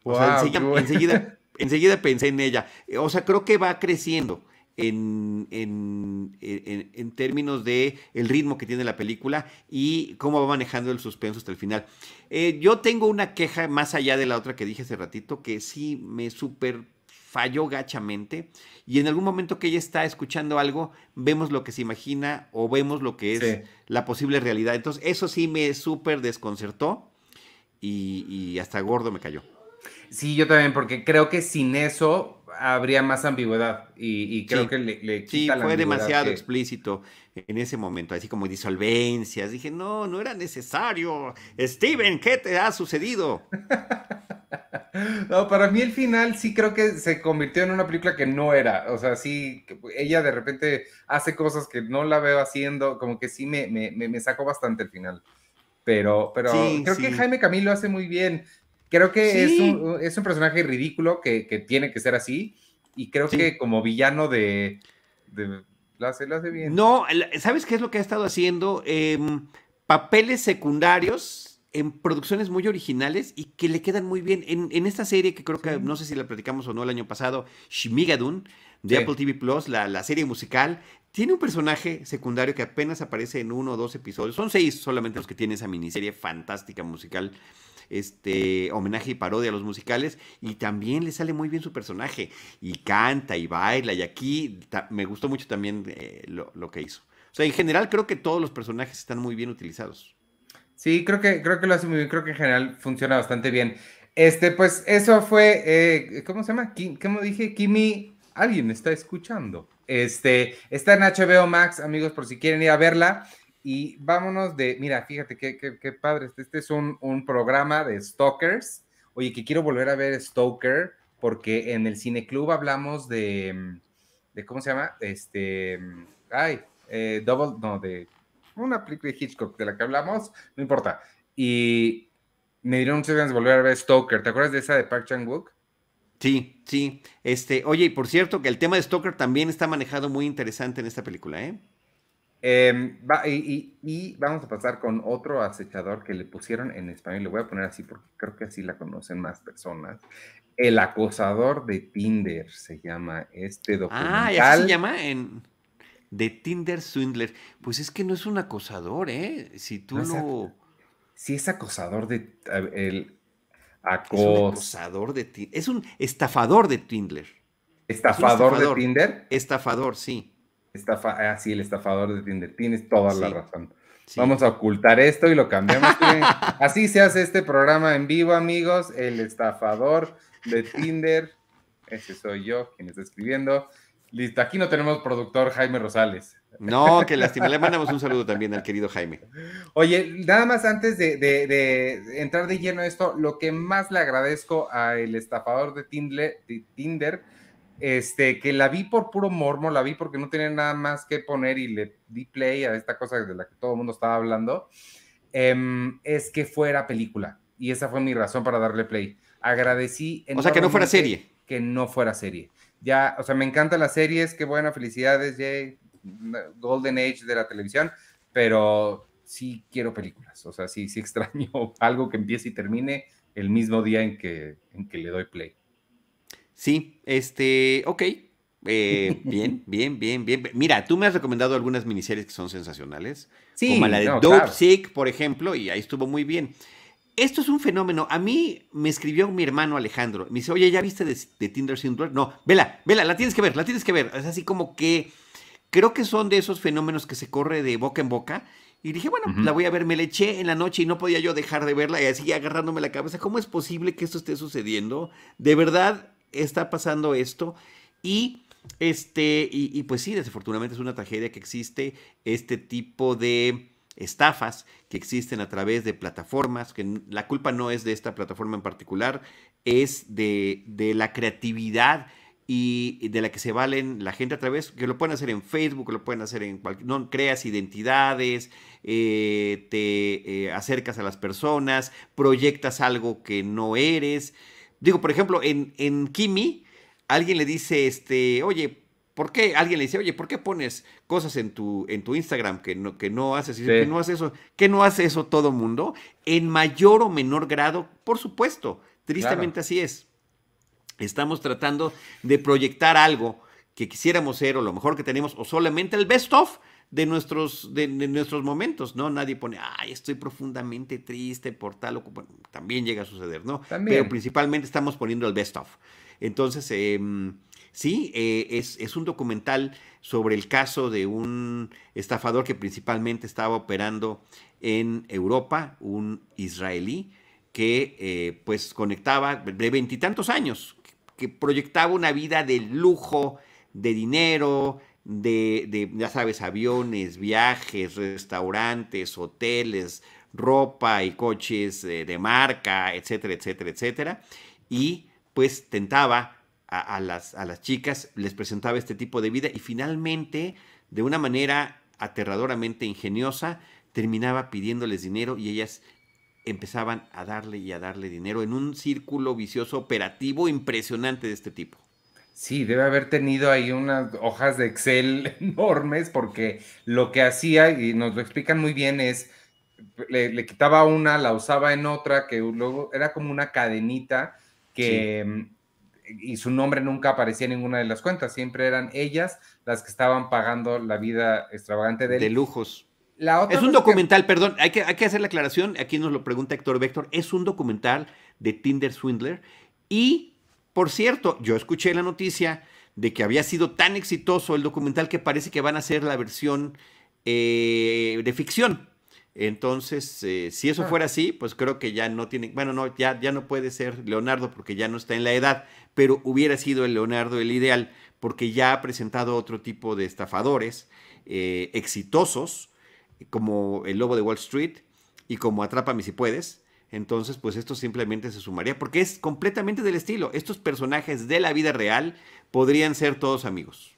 O sea, enseguida, enseguida pensé en ella. O sea, creo que va creciendo en, en, términos de el ritmo que tiene la película y cómo va manejando el suspenso hasta el final. Eh, yo tengo una queja más allá de la otra que dije hace ratito, que sí me súper falló gachamente y en algún momento que ella está escuchando algo, vemos lo que se imagina o vemos lo que es la posible realidad. Entonces, eso sí me súper desconcertó y, y hasta gordo me cayó. Sí, yo también, porque creo que sin eso habría más ambigüedad y, creo que le, le Sí, fue demasiado explícito en ese momento, así como disolvencias. Dije, no, no era necesario. Steven, ¿qué te ha sucedido? no, para mí el final sí creo que se convirtió en una película que no era. O sea, sí, ella de repente hace cosas que no la veo haciendo, como que sí me, me, sacó bastante el final. Pero, pero creo que Jaime Camilo hace muy bien. Creo que es, un, es, un, personaje ridículo que, que, tiene que ser así. Y creo que como villano de, de lo, hace, lo hace bien. No, ¿sabes qué es lo que ha estado haciendo? Em, papeles secundarios en producciones muy originales y que le quedan muy bien. En, en esta serie que creo que, no sé si la platicamos o no el año pasado, Shmigadun, de Apple TV Plus, la, la, serie musical, tiene un personaje secundario que apenas aparece en uno o dos episodios. Son seis solamente los que tiene esa miniserie fantástica musical este homenaje y parodia a los musicales y también le sale muy bien su personaje y canta y baila y aquí me gustó mucho también eh, lo, que hizo. O sea, en general creo que todos los personajes están muy bien utilizados. Sí, creo que, creo que lo hace muy bien, creo que en general funciona bastante bien. Este, pues eso fue, eh, ¿cómo se llama? ¿Cómo dije? Kimi, alguien está escuchando. Este, está en HBO Max, amigos, por si quieren ir a verla. Y vámonos de, mira, fíjate qué, qué, padre, este, este es un, un, programa de Stalkers. Oye, que quiero volver a ver Stoker, porque en el Cineclub hablamos de, de ¿cómo se llama? Este, ay, eh, Double, no, de una película de Hitchcock de la que hablamos, no importa. Y me dieron muchas ganas de volver a ver Stoker. ¿Te acuerdas de esa de Park Chan-wook? Sí, sí. Este, oye, y por cierto, que el tema de Stoker también está manejado muy interesante en esta película, ¿eh? Em, y, vamos a pasar con otro acechador que le pusieron en español. Le voy a poner así porque creo que así la conocen más personas. El acosador de Tinder se llama este documental. Ah, así se llama en de Tinder Swindler. Pues es que no es un acosador, ¿eh? Si tú lo. Si es acosador de. El acosador de Tinder. Es un estafador de Tinder. ¿Estafador, de Tinder? Estafador, sí. Estafa, ah, sí, el estafador de Tinder. Tienes toda la razón. Vamos a ocultar esto y lo cambiamos. Así se hace este programa en vivo, amigos. El estafador de Tinder. Ese soy yo, quien está escribiendo. Listo, aquí no tenemos productor Jaime Rosales. No, que lástima. Le mandamos un saludo también al querido Jaime. Oye, nada más antes de, de entrar de lleno a esto, lo que más le agradezco al estafador de Tinder, de Tinder este, que la vi por puro mormo, la vi porque no tenía nada más que poner y le di play a esta cosa de la que todo el mundo estaba hablando, em, es que fuera película. Y esa fue mi razón para darle play. Agradecí. O sea, que no fuera serie. Que no fuera serie. Ya, o sea, me encantan las series, qué buena, felicidades, Jay, Golden Age de la televisión, pero sí quiero películas. O sea, sí, sí extraño algo que empiece y termine el mismo día en que, en que le doy play. Sí, este, ok. Eh, bien, bien, bien, bien. Mira, tú me has recomendado algunas miniseries que son sensacionales. Sí, como la de Dope Sick, por ejemplo, y ahí estuvo muy bien. Esto es un fenómeno. A mí me escribió mi hermano Alejandro. Me dice, oye, ¿ya viste de, Tinder Swindler? No, vela, vela, la tienes que ver, la tienes que ver. Es así como que creo que son de esos fenómenos que se corre de boca en boca. Y dije, bueno, la voy a ver. Me le eché en la noche y no podía yo dejar de verla y así agarrándome la cabeza. ¿Cómo es posible que esto esté sucediendo? De verdad está pasando esto. Y este, y, pues sí, desafortunadamente es una tragedia que existe este tipo de estafas que existen a través de plataformas, que la culpa no es de esta plataforma en particular, es de, de la creatividad y de la que se valen la gente a través, que lo pueden hacer en Facebook, lo pueden hacer en cualquier, no creas identidades, eh, te eh, acercas a las personas, proyectas algo que no eres. Digo, por ejemplo, en, en Kimi, alguien le dice, este, oye, ¿por qué? Alguien le dice, oye, ¿por qué pones cosas en tu, en tu Instagram que no, que no haces? Que no hace eso, que no hace eso todo mundo, en mayor o menor grado, por supuesto. Tristemente así es. Estamos tratando de proyectar algo que quisiéramos ser o lo mejor que tenemos o solamente el best of de nuestros, de, nuestros momentos, ¿no? Nadie pone, ay, estoy profundamente triste por tal o bueno, también llega a suceder, ¿no? Pero principalmente estamos poniendo el best of. Entonces, em, sí, eh, es, un documental sobre el caso de un estafador que principalmente estaba operando en Europa, un israelí, que eh, pues conectaba de veintitantos años, que proyectaba una vida de lujo, de dinero, de, de, ya sabes, aviones, viajes, restaurantes, hoteles, ropa y coches eh, de marca, etcétera, etcétera, etcétera. Y pues tentaba a, las, a las chicas, les presentaba este tipo de vida y finalmente, de una manera aterradoramente ingeniosa, terminaba pidiéndoles dinero y ellas empezaban a darle y a darle dinero en un círculo vicioso operativo impresionante de este tipo. Sí, debe haber tenido ahí unas hojas de Excel enormes porque lo que hacía, y nos lo explican muy bien, es le, le quitaba una, la usaba en otra, que luego era como una cadenita que... Mm, y su nombre nunca aparecía en ninguna de las cuentas, siempre eran ellas las que estaban pagando la vida extravagante de, de lujos. es un documental, perdón, hay que, hay que hacer la aclaración, aquí nos lo pregunta Héctor Vector, es un documental de Tinder Swindler y, por cierto, yo escuché la noticia de que había sido tan exitoso el documental que parece que van a hacer la versión eh, de ficción. Entonces, eh, si eso ah. fuera así, pues creo que ya no tiene, bueno, no, ya, ya no puede ser Leonardo porque ya no está en la edad, pero hubiera sido el Leonardo el ideal porque ya ha presentado otro tipo de estafadores eh, exitosos, como el Lobo de Wall Street y como Atrápame si puedes. Entonces, pues esto simplemente se sumaría porque es completamente del estilo. Estos personajes de la vida real podrían ser todos amigos.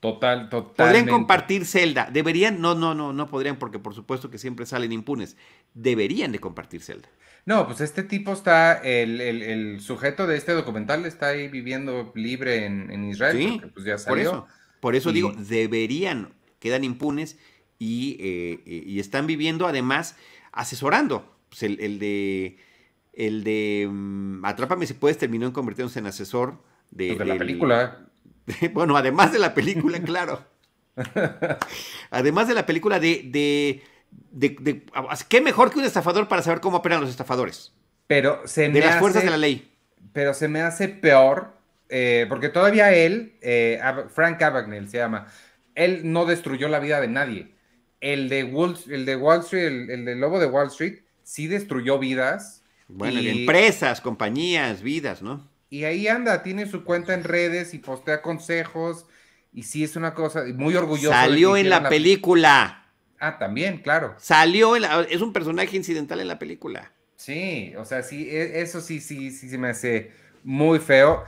Total, total. Podrían compartir celda. Deberían, no, no, no, no podrían porque por supuesto que siempre salen impunes. Deberían de compartir celda. No, pues este tipo está, el, sujeto de este documental está ahí viviendo libre en, Israel. Sí, pues ya salió. Por eso, por eso digo, deberían, quedan impunes y, eh, y, están viviendo además asesorando. Pues el, de, el de um, Atrápame si puedes terminó en convirtiéndose en asesor de, pues de la película. bueno, además de la película, claro. además de la película de, de, de, ¿Qué mejor que un estafador para saber cómo operan los estafadores? Pero se De las fuerzas de la ley. Pero se me hace peor, eh, porque todavía él, eh, Frank Abagnale se llama, él no destruyó la vida de nadie. El de Wall, el de Wall Street, el, de Lobo de Wall Street, sí destruyó vidas. Bueno, empresas, compañías, vidas, ¿no? Y ahí anda, tiene su cuenta en redes y postea consejos. Y sí es una cosa muy orgulloso. Salió en la, película. Ah, también, claro. Salió en la... Es un personaje incidental en la película. Sí, o sea, sí, e, eso sí, sí, sí se me hace muy feo.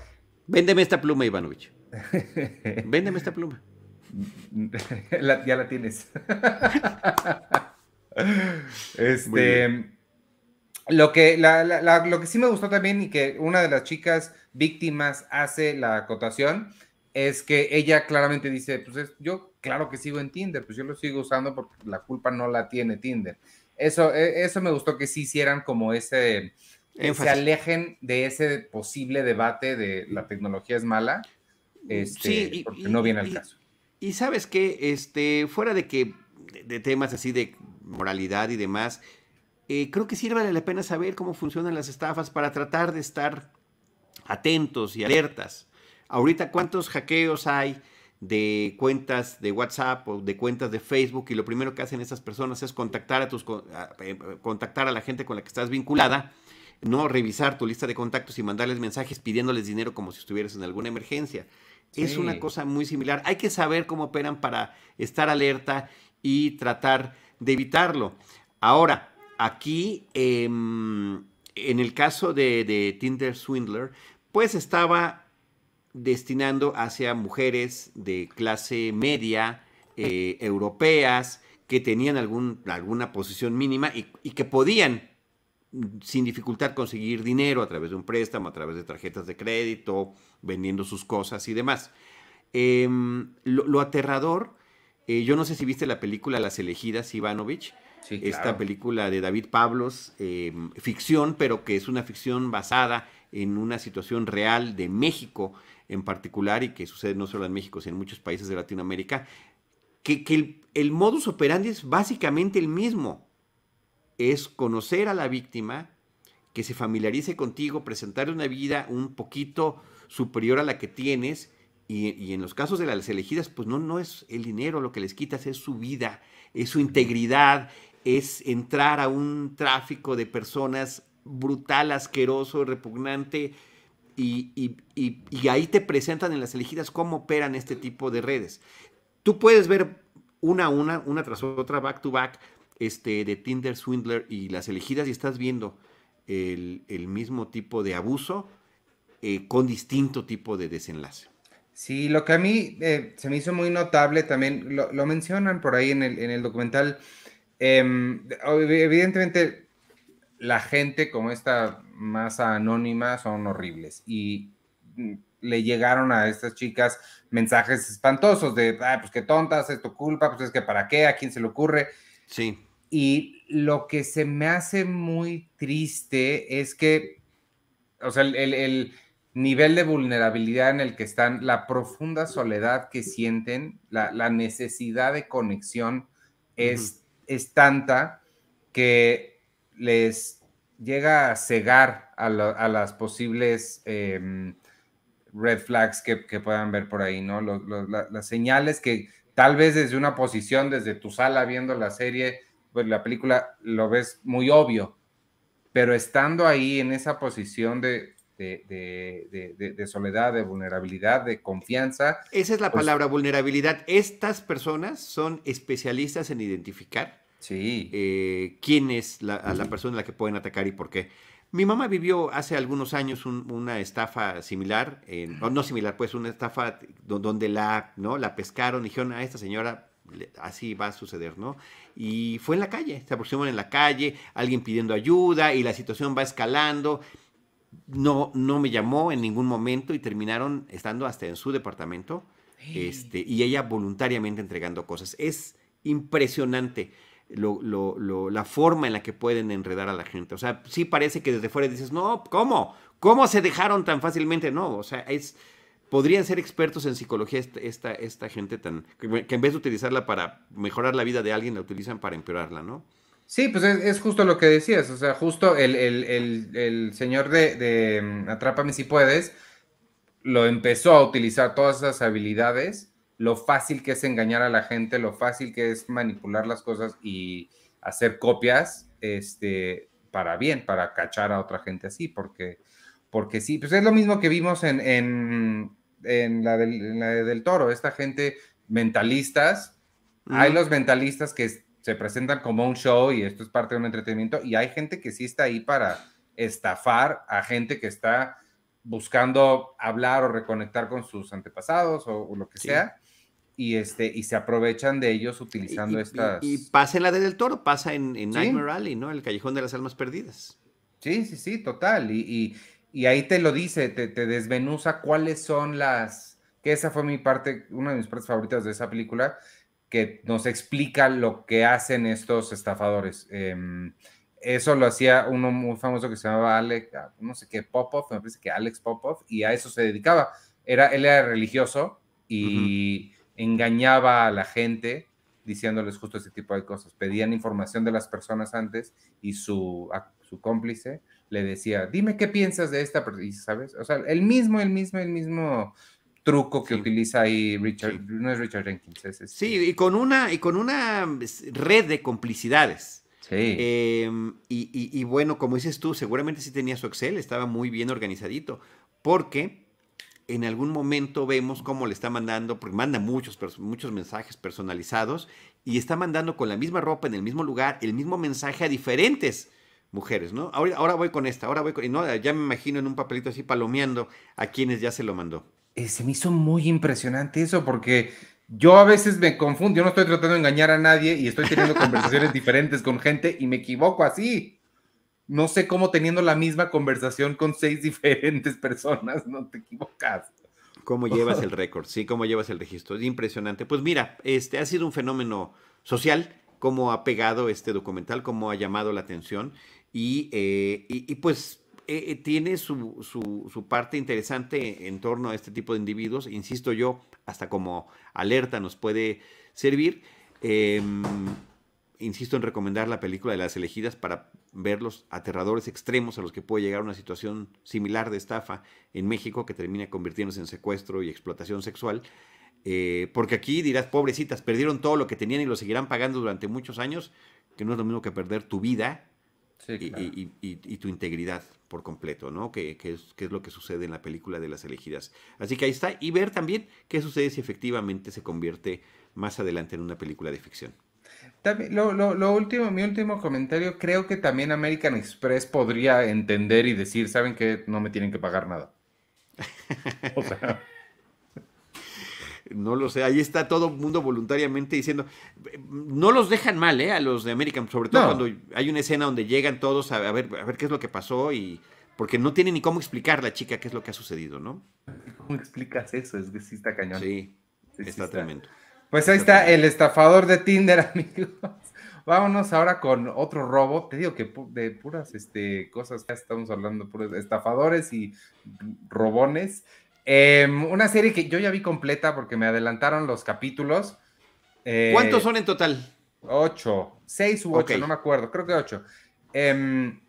Véndeme esta pluma, Ivanovich. Véndeme esta pluma. ya la tienes. este. Lo que, lo que sí me gustó también y que una de las chicas víctimas hace la acotación es que ella claramente dice, pues yo claro que sigo en Tinder, pues yo lo sigo usando porque la culpa no la tiene Tinder. Eso, e, eso me gustó que sí hicieran como ese, se alejen de ese posible debate de la tecnología es mala, este, porque no viene al caso. Y sabes que, este, fuera de que, de, temas así de moralidad y demás, eh, creo que sí vale la pena saber cómo funcionan las estafas para tratar de estar atentos y alertas. Ahorita, ¿cuántos hackeos hay de cuentas de WhatsApp o de cuentas de Facebook? Y lo primero que hacen esas personas es contactar a, tus, eh, contactar a la gente con la que estás vinculada, no revisar tu lista de contactos y mandarles mensajes pidiéndoles dinero como si estuvieras en alguna emergencia. Es una cosa muy similar. Hay que saber cómo operan para estar alerta y tratar de evitarlo. Ahora, aquí, em, en el caso de, Tinder Swindler, pues estaba destinando hacia mujeres de clase media, eh, europeas, que tenían algún, alguna posición mínima y, y, que podían sin dificultad conseguir dinero a través de un préstamo, a través de tarjetas de crédito, vendiendo sus cosas y demás. Em, lo, aterrador, eh, yo no sé si viste la película Las elegidas, Ivanovich, esta película de David Pablos, em, ficción, pero que es una ficción basada en una situación real de México en particular y que sucede no solo en México, sino en muchos países de Latinoamérica, que, el, el modus operandi es básicamente el mismo es conocer a la víctima, que se familiarice contigo, presentarle una vida un poquito superior a la que tienes. Y, en los casos de las elegidas, pues no, no es el dinero lo que les quitas, es su vida, es su integridad, es entrar a un tráfico de personas brutal, asqueroso, repugnante. Y, ahí te presentan en las elegidas cómo operan este tipo de redes. Tú puedes ver una a una, una tras otra, back to back, este, de Tinder Swindler y las elegidas y estás viendo el, mismo tipo de abuso eh, con distinto tipo de desenlace. Sí, lo que a mí eh, se me hizo muy notable también, lo, mencionan por ahí en el, en el documental, em, evidentemente la gente como esta masa anónima son horribles y mm, le llegaron a estas chicas mensajes espantosos de, ah, pues qué tontas, es tu culpa, pues es que para qué, a quién se le ocurre. Sí. Y lo que se me hace muy triste es que, o sea, el, nivel de vulnerabilidad en el que están, la profunda soledad que sienten, la, necesidad de conexión es, es tanta que les llega a cegar a, las posibles em, red flags que, puedan ver por ahí, ¿no? las señales que tal vez desde una posición, desde tu sala viendo la serie, pues la película lo ves muy obvio, pero estando ahí en esa posición de, de, soledad, de vulnerabilidad, de confianza. Esa es la pues palabra, vulnerabilidad. Estas personas son especialistas en identificar sí. Eh, quién es la, la persona a la que pueden atacar y por qué. Mi mamá vivió hace algunos años una estafa similar, no similar, pues una estafa donde la, ¿no? la pescaron y dijeron a esta señora así va a suceder, ¿no? Y fue en la calle, se aproximaron en la calle, alguien pidiendo ayuda y la situación va escalando. No, no me llamó en ningún momento y terminaron estando hasta en su departamento este, y ella voluntariamente entregando cosas. Es impresionante la forma en la que pueden enredar a la gente. O sea, sí parece que desde fuera dices, no, ¿cómo? ¿Cómo se dejaron tan fácilmente? No, o sea, es podrían ser expertos en psicología esta, esta, gente tan que en vez de utilizarla para mejorar la vida de alguien, la utilizan para empeorarla, ¿no? Sí, pues es, justo lo que decías, o sea, justo el, señor de, de mm, Atrápame si puedes lo empezó a utilizar todas esas habilidades, lo fácil que es engañar a la gente, lo fácil que es manipular las cosas y hacer copias, este, para bien, para cachar a otra gente así, porque, porque sí, pues es lo mismo que vimos en, en la del, toro, esta gente mentalistas, hay los mentalistas que se presentan como un show y esto es parte de un entretenimiento, y hay gente que sí está ahí para estafar a gente que está buscando hablar o reconectar con sus antepasados o, lo que sea. Y, este, y se aprovechan de ellos utilizando estas. Y, pasa en la del toro, pasa en, Nightmare Alley, ¿no? El Callejón de las Almas Perdidas. Sí, sí, sí, total. y, y ahí te lo dice, te, te desmenuza cuáles son las que esa fue mi parte, una de mis partes favoritas de esa película, que nos explica lo que hacen estos estafadores. Em, eso lo hacía uno muy famoso que se llamaba Alex, ah, no sé qué, Popov, me parece que Alex Popov, y a eso se dedicaba. Era, él era religioso y engañaba a la gente diciéndoles justo ese tipo de cosas. Pedían información de las personas antes y su, su cómplice le decía, dime qué piensas de esta persona, ¿sabes? O sea, el mismo, el mismo, el mismo truco que utiliza ahí Richard, no es Richard Jenkins, es, este Sí, y con una, y con una red de complicidades. Sí. Em, y, bueno, como dices tú, seguramente sí tenía su Excel, estaba muy bien organizadito, porque en algún momento vemos cómo le está mandando, porque manda muchos, muchos mensajes personalizados y está mandando con la misma ropa, en el mismo lugar, el mismo mensaje a diferentes mujeres, ¿no? Ahora, ahora voy con esta, ahora voy con... No, ya me imagino en un papelito así palomeando a quienes ya se lo mandó. Eh, se me hizo muy impresionante eso porque yo a veces me confundo, yo no estoy tratando de engañar a nadie y estoy teniendo conversaciones diferentes con gente y me equivoco así. No sé cómo teniendo la misma conversación con seis diferentes personas, no te equivocas. ¿Cómo llevas el récord? Sí, ¿cómo llevas el registro? Es impresionante. Pues mira, este ha sido un fenómeno social, cómo ha pegado este documental, cómo ha llamado la atención y, eh, y pues eh, eh, tiene su, su, parte interesante en torno a este tipo de individuos. Insisto yo, hasta como alerta nos puede servir. Em, insisto en recomendar la película de las elegidas para ver los aterradores extremos a los que puede llegar una situación similar de estafa en México que termina convirtiéndose en secuestro y explotación sexual. Eh, porque aquí dirás, pobrecitas, perdieron todo lo que tenían y lo seguirán pagando durante muchos años, que no es lo mismo que perder tu vida y, tu integridad por completo, ¿no? Que, es, es, lo que sucede en la película de las elegidas. Así que ahí está. Y ver también qué sucede si efectivamente se convierte más adelante en una película de ficción. También, lo, lo, último, mi último comentario, creo que también American Express podría entender y decir, ¿saben que no me tienen que pagar nada? o sea... No lo sé, ahí está todo el mundo voluntariamente diciendo, no los dejan mal, ¿eh? A los de American, sobre todo cuando hay una escena donde llegan todos a, ver, a ver qué es lo que pasó y porque no tiene ni cómo explicar la chica qué es lo que ha sucedido, ¿no? ¿Cómo explicas eso? Es que sí está cañón. Sí, está, tremendo. Pues ahí está, el estafador de Tinder, amigos. Vámonos ahora con otro robo. Te digo que de puras este, cosas, ya estamos hablando, puros estafadores y robones. Em, una serie que yo ya vi completa porque me adelantaron los capítulos. Eh, ¿Cuántos son en total? Ocho, seis u ocho, no me acuerdo, creo que ocho. Em,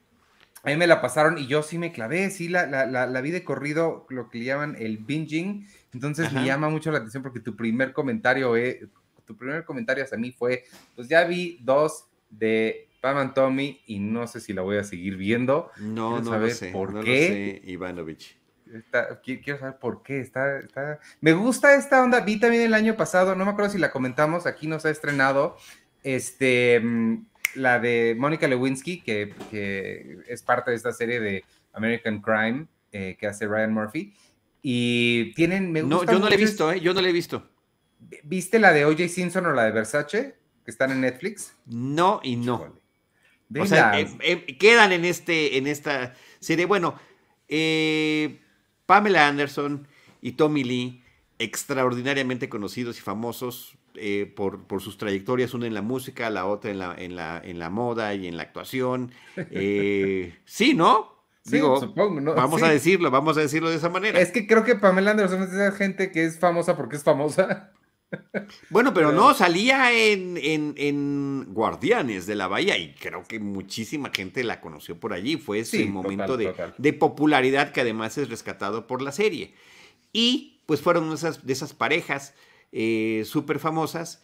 a mí me la pasaron y yo sí me clavé, sí la, la, vi de corrido, lo que le llaman el binging. Entonces me llama mucho la atención porque tu primer comentario, eh, tu primer comentario hacia mí fue, pues ya vi dos de Pam and Tommy y no sé si la voy a seguir viendo. No, no lo sé, por no qué. Lo sé, Ivanovich quiero saber por qué. Está, está, Me gusta esta onda. Vi también el año pasado, no me acuerdo si la comentamos, aquí nos ha estrenado este, mm, la de Mónica Lewinsky, que, es parte de esta serie de American Crime eh, que hace Ryan Murphy. Y tienen. Me no, yo no la he visto, ¿eh? Yo no la he visto. ¿Viste la de O.J. Simpson o la de Versace? Que están en Netflix. No y no. O sea, eh, eh, quedan en, este, en esta serie. Bueno, eh, Pamela Anderson y Tommy Lee, extraordinariamente conocidos y famosos eh, por, sus trayectorias, una en la música, la otra en la, en la, en la moda y en la actuación. Eh, sí, ¿no? Digo, supongo, ¿no? Vamos a decirlo, vamos a decirlo de esa manera. Es que creo que Pamela Anderson es esa gente que es famosa porque es famosa. Bueno, pero, no, salía en, Guardianes de la Bahía y creo que muchísima gente la conoció por allí. Fue ese momento de, popularidad que además es rescatado por la serie. Y pues fueron de esas parejas eh, súper famosas.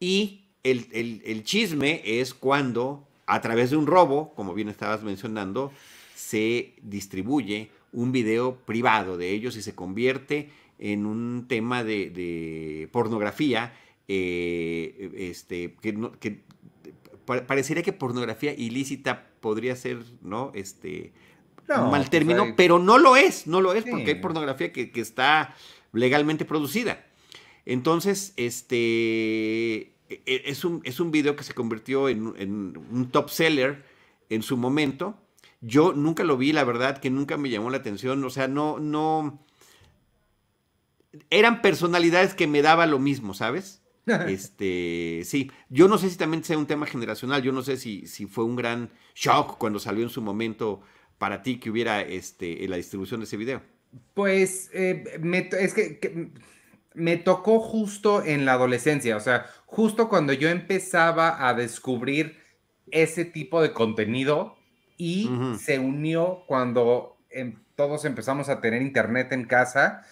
Y el, el chisme es cuando, a través de un robo, como bien estabas mencionando, se distribuye un video privado de ellos y se convierte en un tema de, pornografía, eh, este, que, parecería que pornografía ilícita podría ser, ¿no? Este, un mal pues término, pero no lo es, no lo es, porque hay pornografía que, está legalmente producida. Entonces, este, e, e, es un, es un video que se convirtió en, en un top seller en su momento. Yo nunca lo vi, la verdad, que nunca me llamó la atención. O sea, no, no, eran personalidades que me daba lo mismo, ¿sabes? Este, sí, yo no sé si también sea un tema generacional, yo no sé si, si fue un gran shock cuando salió en su momento para ti que hubiera este, la distribución de ese video. Pues eh, es que, me tocó justo en la adolescencia, o sea, justo cuando yo empezaba a descubrir ese tipo de contenido y se unió cuando em, todos empezamos a tener internet en casa,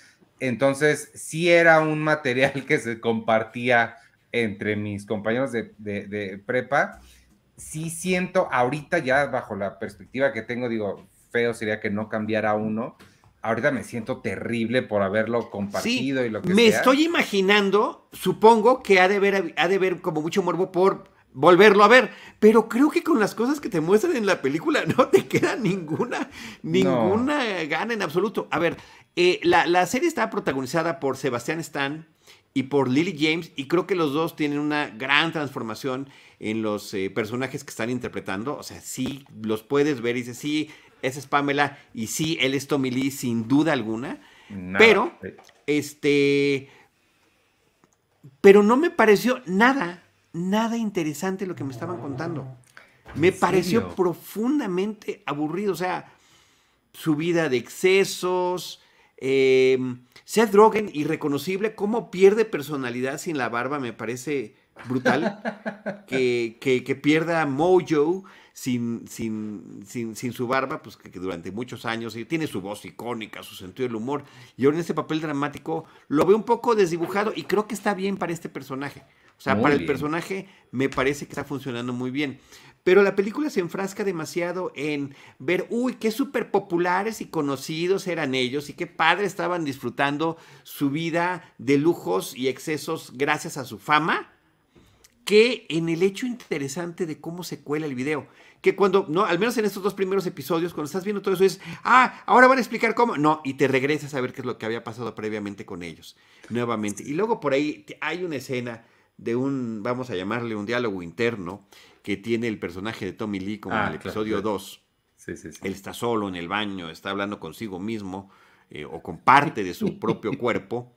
entonces sí era un material que se compartía entre mis compañeros de, de prepa. Sí siento ahorita ya bajo la perspectiva que tengo, digo, feo sería que no cambiara uno, ahorita me siento terrible por haberlo compartido y lo que me sea. Me estoy imaginando, supongo que ha de ver, ha de ver como mucho morbo por volverlo a ver, pero creo que con las cosas que te muestran en la película no te queda ninguna, ninguna gana en absoluto. A ver, eh, la, serie está protagonizada por Sebastián Stan y por Lily James y creo que los dos tienen una gran transformación en los eh, personajes que están interpretando. O sea, sí los puedes ver y dices, sí, esa es Pamela y sí, él es Tommy Lee sin duda alguna. pero, este, pero no me pareció nada, nada interesante lo que me estaban contando. Me pareció profundamente aburrido, o sea, su vida de excesos, eh, Seth Rogen irreconocible, cómo pierde personalidad sin la barba, me parece brutal. que, que, que pierda Mojo sin, sin, sin, sin su barba, pues que, durante muchos años tiene su voz icónica, su sentido del humor, y ahora en este papel dramático lo veo un poco desdibujado y creo que está bien para este personaje. O sea, para el personaje me parece que está funcionando muy bien. Pero la película se enfrasca demasiado en ver, uy, qué súper populares y conocidos eran ellos y qué padre estaban disfrutando su vida de lujos y excesos gracias a su fama, que en el hecho interesante de cómo se cuela el video que cuando, no, al menos en estos dos primeros episodios, cuando estás viendo todo eso es, ah, ahora van a explicar cómo, no, y te regresas a ver qué es lo que había pasado previamente con ellos, nuevamente. Y luego por ahí hay una escena de un, vamos a llamarle un diálogo interno, que tiene el personaje de Tommy Lee como en ah, el episodio 2. Sí, sí, sí. Él está solo en el baño, está hablando consigo mismo eh, o con parte de su propio cuerpo.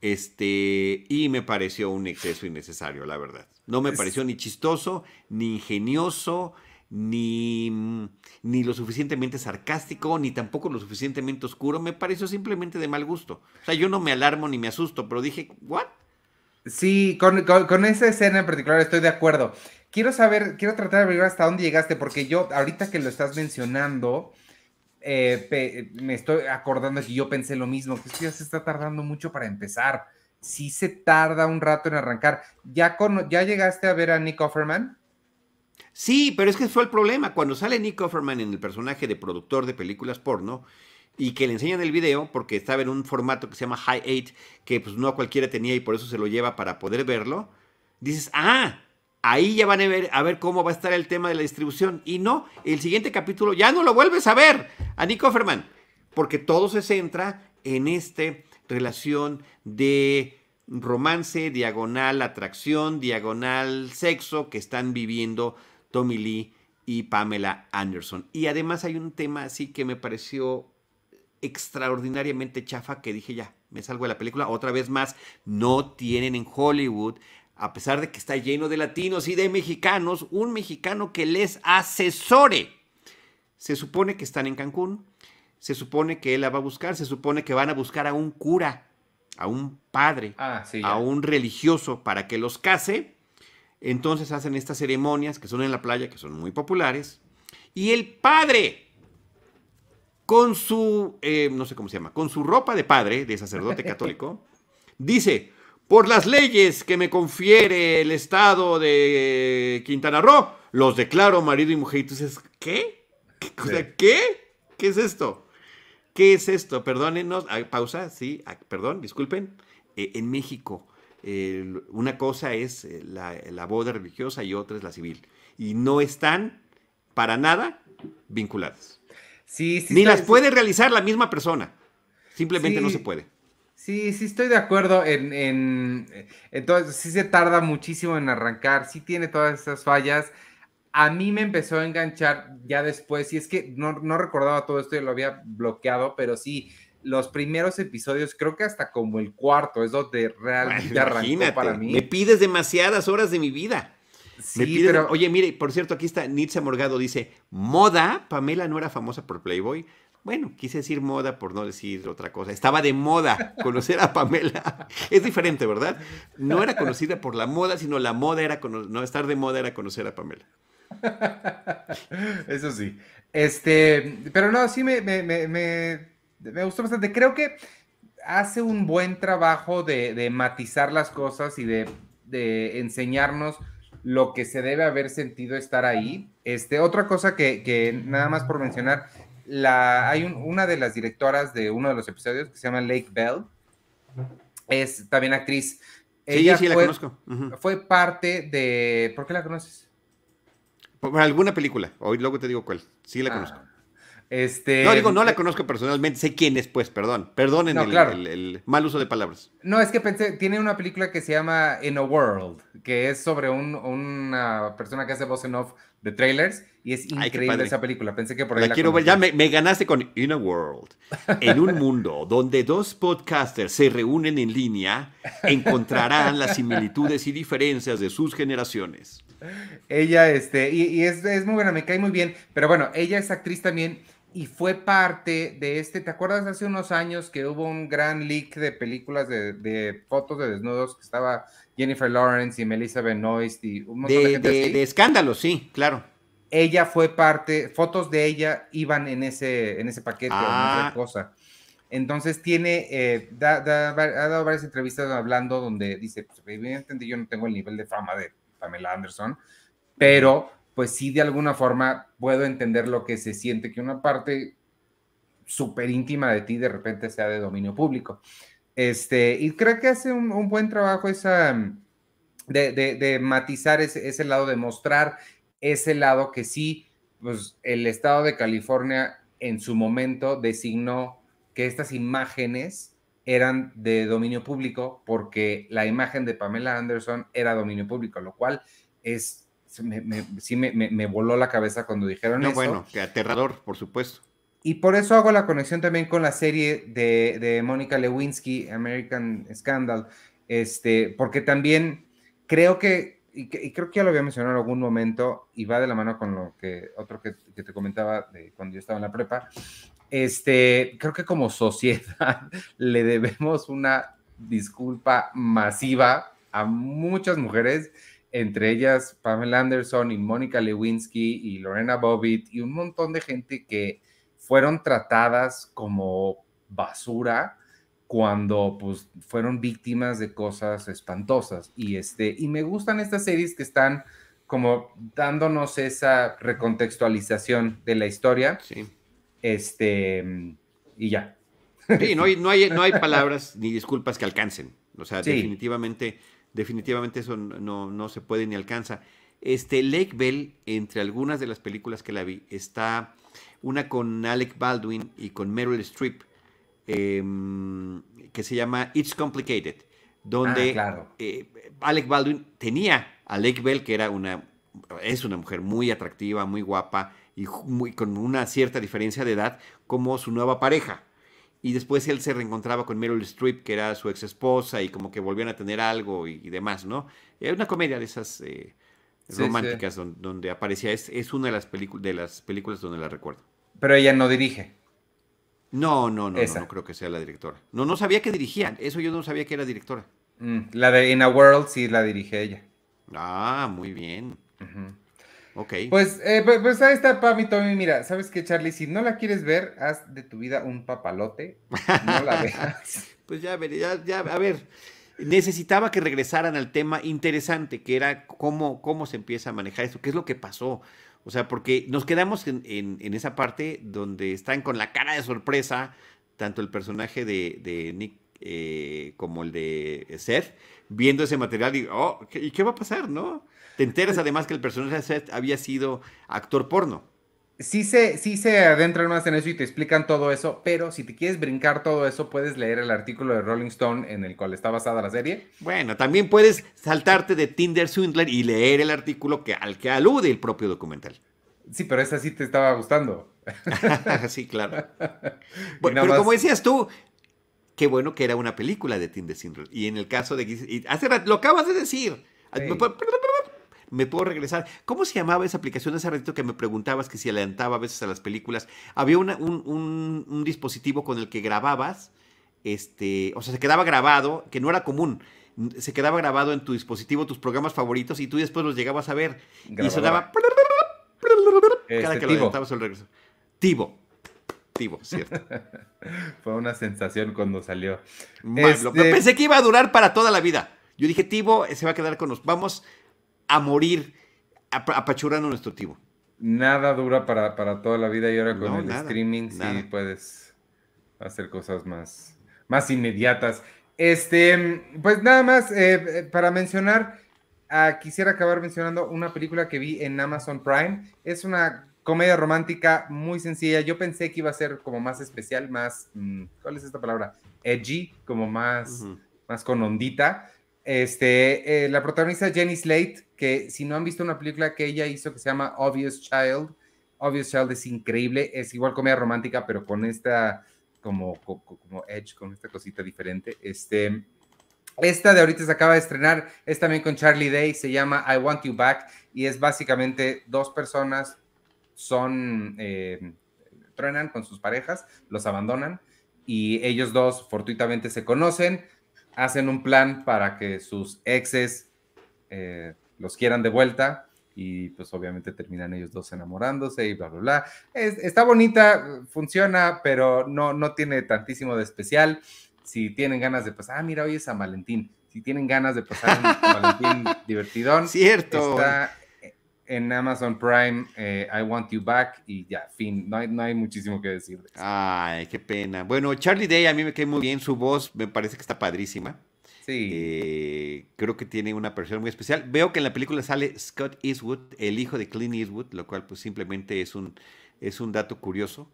Este, y me pareció un exceso innecesario, la verdad. No me pareció ni chistoso, ni ingenioso, ni, ni lo suficientemente sarcástico, ni tampoco lo suficientemente oscuro. Me pareció simplemente de mal gusto. O sea, yo no me alarmo ni me asusto, pero dije, ¿what? Sí, con, con, esa escena en particular estoy de acuerdo. Quiero saber, quiero tratar de averiguar hasta dónde llegaste, porque yo, ahorita que lo estás mencionando, eh, me estoy acordando que yo pensé lo mismo, que esto ya se está tardando mucho para empezar. Sí se tarda un rato en arrancar. ¿Ya, con, ¿ya llegaste a ver a Nick Offerman? Sí, pero es que fue el problema. Cuando sale Nick Offerman en el personaje de productor de películas porno y que le enseñan el video, porque estaba en un formato que se llama High 8, que pues no cualquiera tenía y por eso se lo lleva para poder verlo, dices, ah, ahí ya van a ver, a ver cómo va a estar el tema de la distribución. Y no, el siguiente capítulo ya no lo vuelves a ver a Nick Offerman, porque todo se centra en esta relación de romance, diagonal atracción, diagonal sexo que están viviendo Tommy Lee y Pamela Anderson. Y además hay un tema así que me pareció extraordinariamente chafa que dije ya, me salgo de la película. Otra vez más, no tienen en Hollywood, a pesar de que está lleno de latinos y de mexicanos, un mexicano que les asesore. Se supone que están en Cancún, se supone que él la va a buscar, se supone que van a buscar a un cura, a un padre, ah, a un religioso para que los case entonces hacen estas ceremonias que son en la playa, que son muy populares. Y el padre, con su, eh, no sé cómo se llama, con su ropa de padre, de sacerdote católico, dice, por las leyes que me confiere el Estado de Quintana Roo, los declaro marido y mujer. Y tú dices, ¿qué? ¿Qué? ¿Qué? ¿Qué es esto? ¿Qué es esto? Perdónenos, ah, pausa, sí, perdón, disculpen. Eh, en México una cosa es eh, la, boda religiosa y otra es la civil. Y no están para nada vinculadas. Sí, Ni las puede realizar la misma persona. Simplemente no se puede. Sí, sí estoy de acuerdo en, entonces sí se tarda muchísimo en arrancar, sí tiene todas esas fallas. A mí me empezó a enganchar ya después, y es que no, no recordaba todo esto y lo había bloqueado, pero sí, los primeros episodios, creo que hasta como el cuarto, es donde realmente arrancó para mí. Me pides demasiadas horas de mi vida. Sí, pero... Oye, mire, por cierto, aquí está Nitza Morgado, dice, moda, Pamela no era famosa por Playboy. Bueno, quise decir moda por no decir otra cosa. Estaba de moda conocer a Pamela. Es diferente, ¿verdad? No era conocida por la moda, sino la moda era, no estar de moda era conocer a Pamela. Eso sí. Este, pero no, sí me, me, me, me, gustó bastante. Creo que hace un buen trabajo de, de matizar las cosas y de, de, enseñarnos lo que se debe haber sentido estar ahí. Este, otra cosa que, que nada más por mencionar, la, hay una de las directoras de uno de los episodios que se llama Lake Bell. Es también actriz. Ella sí, la conozco. Fue parte de. ¿Por qué la conoces? Por alguna película. Hoy luego te digo cuál. Sí la ah, conozco. Este... No, digo, no la conozco personalmente, sé quién es, pues, perdón. Perdonen el, mal uso de palabras. No, es que pensé, tiene una película que se llama In a World, que es sobre una persona que hace voz en off de trailers, y es increíble esa película. Pensé que por ahí la, quiero ver, ya me, me, ganaste con In a World. En un mundo donde dos podcasters se reúnen en línea, encontrarán las similitudes y diferencias de sus generaciones. Ella, este, y, es, muy buena, me cae muy bien, pero bueno, ella es actriz también y fue parte de este, ¿te acuerdas hace unos años que hubo un gran leak de películas de, fotos de desnudos que estaba Jennifer Lawrence y Melissa Benoist y un montón de, gente de, escándalos, sí, claro. Ella fue parte, fotos de ella iban en ese, en ese paquete en ah. cosa. Entonces tiene, eh, ha dado varias entrevistas hablando donde dice, pues evidentemente yo no tengo el nivel de fama de Pamela Anderson, pero pues sí de alguna forma puedo entender lo que se siente que una parte súper íntima de ti de repente sea de dominio público. Este, y creo que hace un, buen trabajo esa, de, de, matizar ese, ese, lado, de mostrar ese lado que sí, pues el estado de California en su momento designó que estas imágenes eran de dominio público porque la imagen de Pamela Anderson era dominio público, lo cual es, me, sí me, voló la cabeza cuando dijeron eso. Bueno, que aterrador, por supuesto. Y por eso hago la conexión también con la serie de, de Mónica Lewinsky, American Scandal, este, porque también creo que, y, creo que ya lo había mencionado en algún momento, y va de la mano con lo que otro que, que te comentaba de cuando yo estaba en la prepa, este, creo que como sociedad le debemos una disculpa masiva a muchas mujeres, entre ellas Pamela Anderson y Mónica Lewinsky y Lorena Bobbitt y un montón de gente que fueron tratadas como basura cuando pues fueron víctimas de cosas espantosas y este y me gustan estas series que están como dándonos esa recontextualización de la historia. Sí este, y ya. Sí, no hay, no hay, no hay palabras ni disculpas que alcancen. O sea, definitivamente, definitivamente eso no, no, se puede ni alcanza. Este, Lake Bell, entre algunas de las películas que la vi, está una con Alec Baldwin y con Meryl Streep, em, que se llama It's Complicated, donde ah, eh, Alec Baldwin tenía a Lake Bell, que era una, es una mujer muy atractiva, muy guapa, y muy, con una cierta diferencia de edad como su nueva pareja. Y después él se reencontraba con Meryl Streep, que era su ex esposa, y como que volvían a tener algo y, demás, ¿no? Es una comedia de esas eh, románticas Donde, aparecía, es, es una de las, de las películas donde la recuerdo. Pero ella no dirige. No, no, no, no, creo que sea la directora. No, no sabía que dirigía, eso yo no sabía que era directora. Mm, la de In a World sí la dirige ella. Ah, muy bien. Ok. Pues, eh, pues, pues, ahí está, Pami Tommy. Mira, ¿sabes qué, Charlie? Si no la quieres ver, haz de tu vida un papalote. No la veas. pues ya, ya, ya, a ver. Necesitaba que regresaran al tema interesante, que era cómo, cómo se empieza a manejar esto, qué es lo que pasó. O sea, porque nos quedamos en, en, esa parte donde están con la cara de sorpresa, tanto el personaje de, de Nick eh, como el de Seth, viendo ese material y, oh, ¿y qué va a pasar, no? Te enteras además que el personaje de Seth había sido actor porno. Sí se, sí se adentran más en eso y te explican todo eso, pero si te quieres brincar todo eso, puedes leer el artículo de Rolling Stone en el cual está basada la serie. Bueno, también puedes saltarte de Tinder Swindler y leer el artículo que, al que alude el propio documental. Sí, pero esa sí te estaba gustando. sí, claro. Bueno, pero como decías tú, qué bueno que era una película de Tim DeSindre. Y en el caso de... hace lo acabas de decir. Me, puedo, regresar. ¿Cómo se llamaba esa aplicación hace ratito que me preguntabas que si adelantaba a veces a las películas? Había un, un, dispositivo con el que grababas, este, o sea, se quedaba grabado, que no era común se quedaba grabado en tu dispositivo tus programas favoritos y tú después los llegabas a ver. Y sonaba. cada que lo adelantabas el regreso. Tivo. Tivo, cierto. Fue una sensación cuando salió. Este pensé que iba a durar para toda la vida. Yo dije, Tivo se va a quedar con nosotros. Vamos a morir apachurando nuestro Tivo. Nada dura para, para, toda la vida y ahora con el streaming sí puedes hacer cosas más, más inmediatas. Este, pues nada más eh, eh, para mencionar, ah, quisiera acabar mencionando una película que vi en Amazon Prime. Es una comedia romántica muy sencilla. Yo pensé que iba a ser como más especial, más, mm, ¿cuál es esta palabra? Edgy, como más, más con ondita. Este, eh, la protagonista Jenny Slate, que si no han visto una película que ella hizo que se llama Obvious Child, Obvious Child es increíble, es igual comedia romántica, pero con esta como, como, Edge, con esta cosita diferente. Este, esta de ahorita se acaba de estrenar, es también con Charlie Day, se llama I Want You Back y es básicamente dos personas son, eh, truenan con sus parejas, los abandonan y ellos dos fortuitamente se conocen, hacen un plan para que sus exes eh, los quieran de vuelta y pues obviamente terminan ellos dos enamorándose y bla, bla, bla. está bonita, funciona, pero no, no tiene tantísimo de especial. Si tienen ganas de, pues, ah, mira, hoy es San Valentín. Si tienen ganas de pasar un Valentín divertidón, Cierto. está en Amazon Prime, eh, I Want You Back y ya, fin, no hay, no hay muchísimo que decir. Ay, qué pena. Bueno, Charlie Day a mí me cae muy bien, su voz me parece que está padrísima. Eh, creo que tiene una persona muy especial. Veo que en la película sale Scott Eastwood, el hijo de Clint Eastwood, lo cual pues simplemente es un, es un dato curioso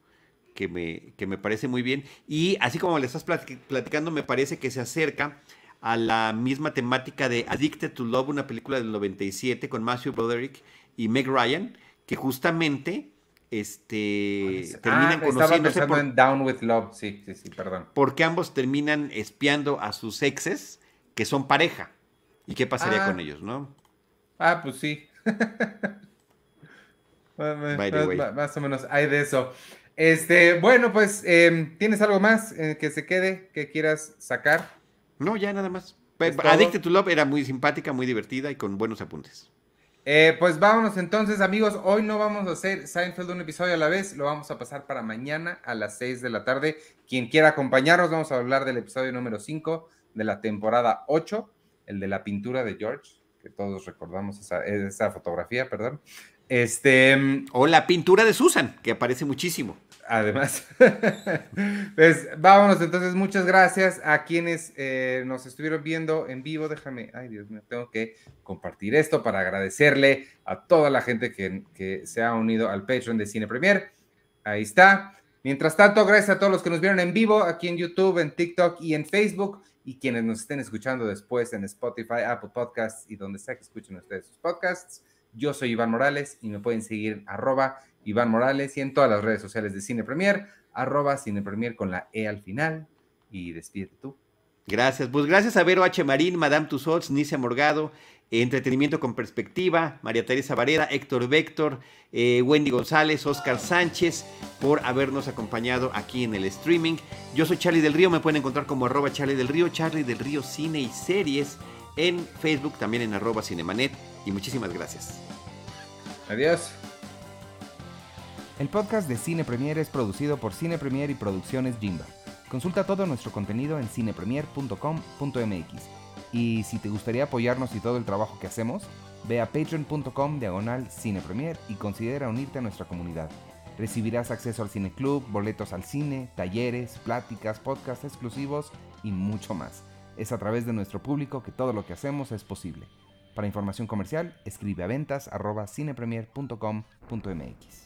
que me, que me parece muy bien. Y así como le estás platicando, me parece que se acerca a la misma temática de Addicted to Love, una película del 97 con Matthew Broderick y Meg Ryan, que justamente este terminan ah, conociéndose por, en Down with Love, sí, sí, sí, perdón. Porque ambos terminan espiando a sus exes que son pareja. ¿Y qué pasaría con ah. ellos, no? Ah, pues sí. más, o menos hay de eso. Este, bueno, pues, em, ¿tienes algo más eh, que se quede, que quieras sacar? No, ya nada más. Addicted to Love era muy simpática, muy divertida y con buenos apuntes. Eh, pues vámonos entonces, amigos. Hoy no vamos a hacer Seinfeld un episodio a la vez, lo vamos a pasar para mañana a las 6 de la tarde. Quien quiera acompañarnos, vamos a hablar del episodio número 5 de la temporada 8, el de la pintura de George, que todos recordamos esa, esa fotografía, perdón. Este, o la pintura de Susan, que aparece muchísimo. Además, pues vámonos entonces, muchas gracias a quienes eh, nos estuvieron viendo en vivo. Déjame, ay Dios mío, tengo que compartir esto para agradecerle a toda la gente que, que se ha unido al Patreon de Cine Premier. Ahí está. Mientras tanto, gracias a todos los que nos vieron en vivo aquí en YouTube, en TikTok y en Facebook y quienes nos estén escuchando después en Spotify, Apple Podcasts y donde sea que escuchen ustedes sus podcasts. Yo soy Iván Morales y me pueden seguir en arroba Iván Morales y en todas las redes sociales de Cine Premier, arroba Cine Premier con la E al final. Y despídete tú. Gracias, pues gracias a Vero H. Marín, Madame Tussauds, Nicia Morgado, Entretenimiento con Perspectiva, María Teresa Varela, Héctor Véctor, eh, Wendy González, Oscar Sánchez, por habernos acompañado aquí en el streaming. Yo soy Charlie del Río, me pueden encontrar como arroba Charlie del Río, Charlie del Río Cine y Series en Facebook, también en arroba Cinemanet. Y muchísimas gracias. Adiós. El podcast de Cine Premier es producido por Cine Premier y Producciones Jimba. Consulta todo nuestro contenido en cinepremier.com.mx. Y si te gustaría apoyarnos y todo el trabajo que hacemos, ve a patreon.com diagonal cinepremier y considera unirte a nuestra comunidad. Recibirás acceso al cine club, boletos al cine, talleres, pláticas, podcasts exclusivos y mucho más. Es a través de nuestro público que todo lo que hacemos es posible. Para información comercial, escribe a ventas cinepremier.com.mx.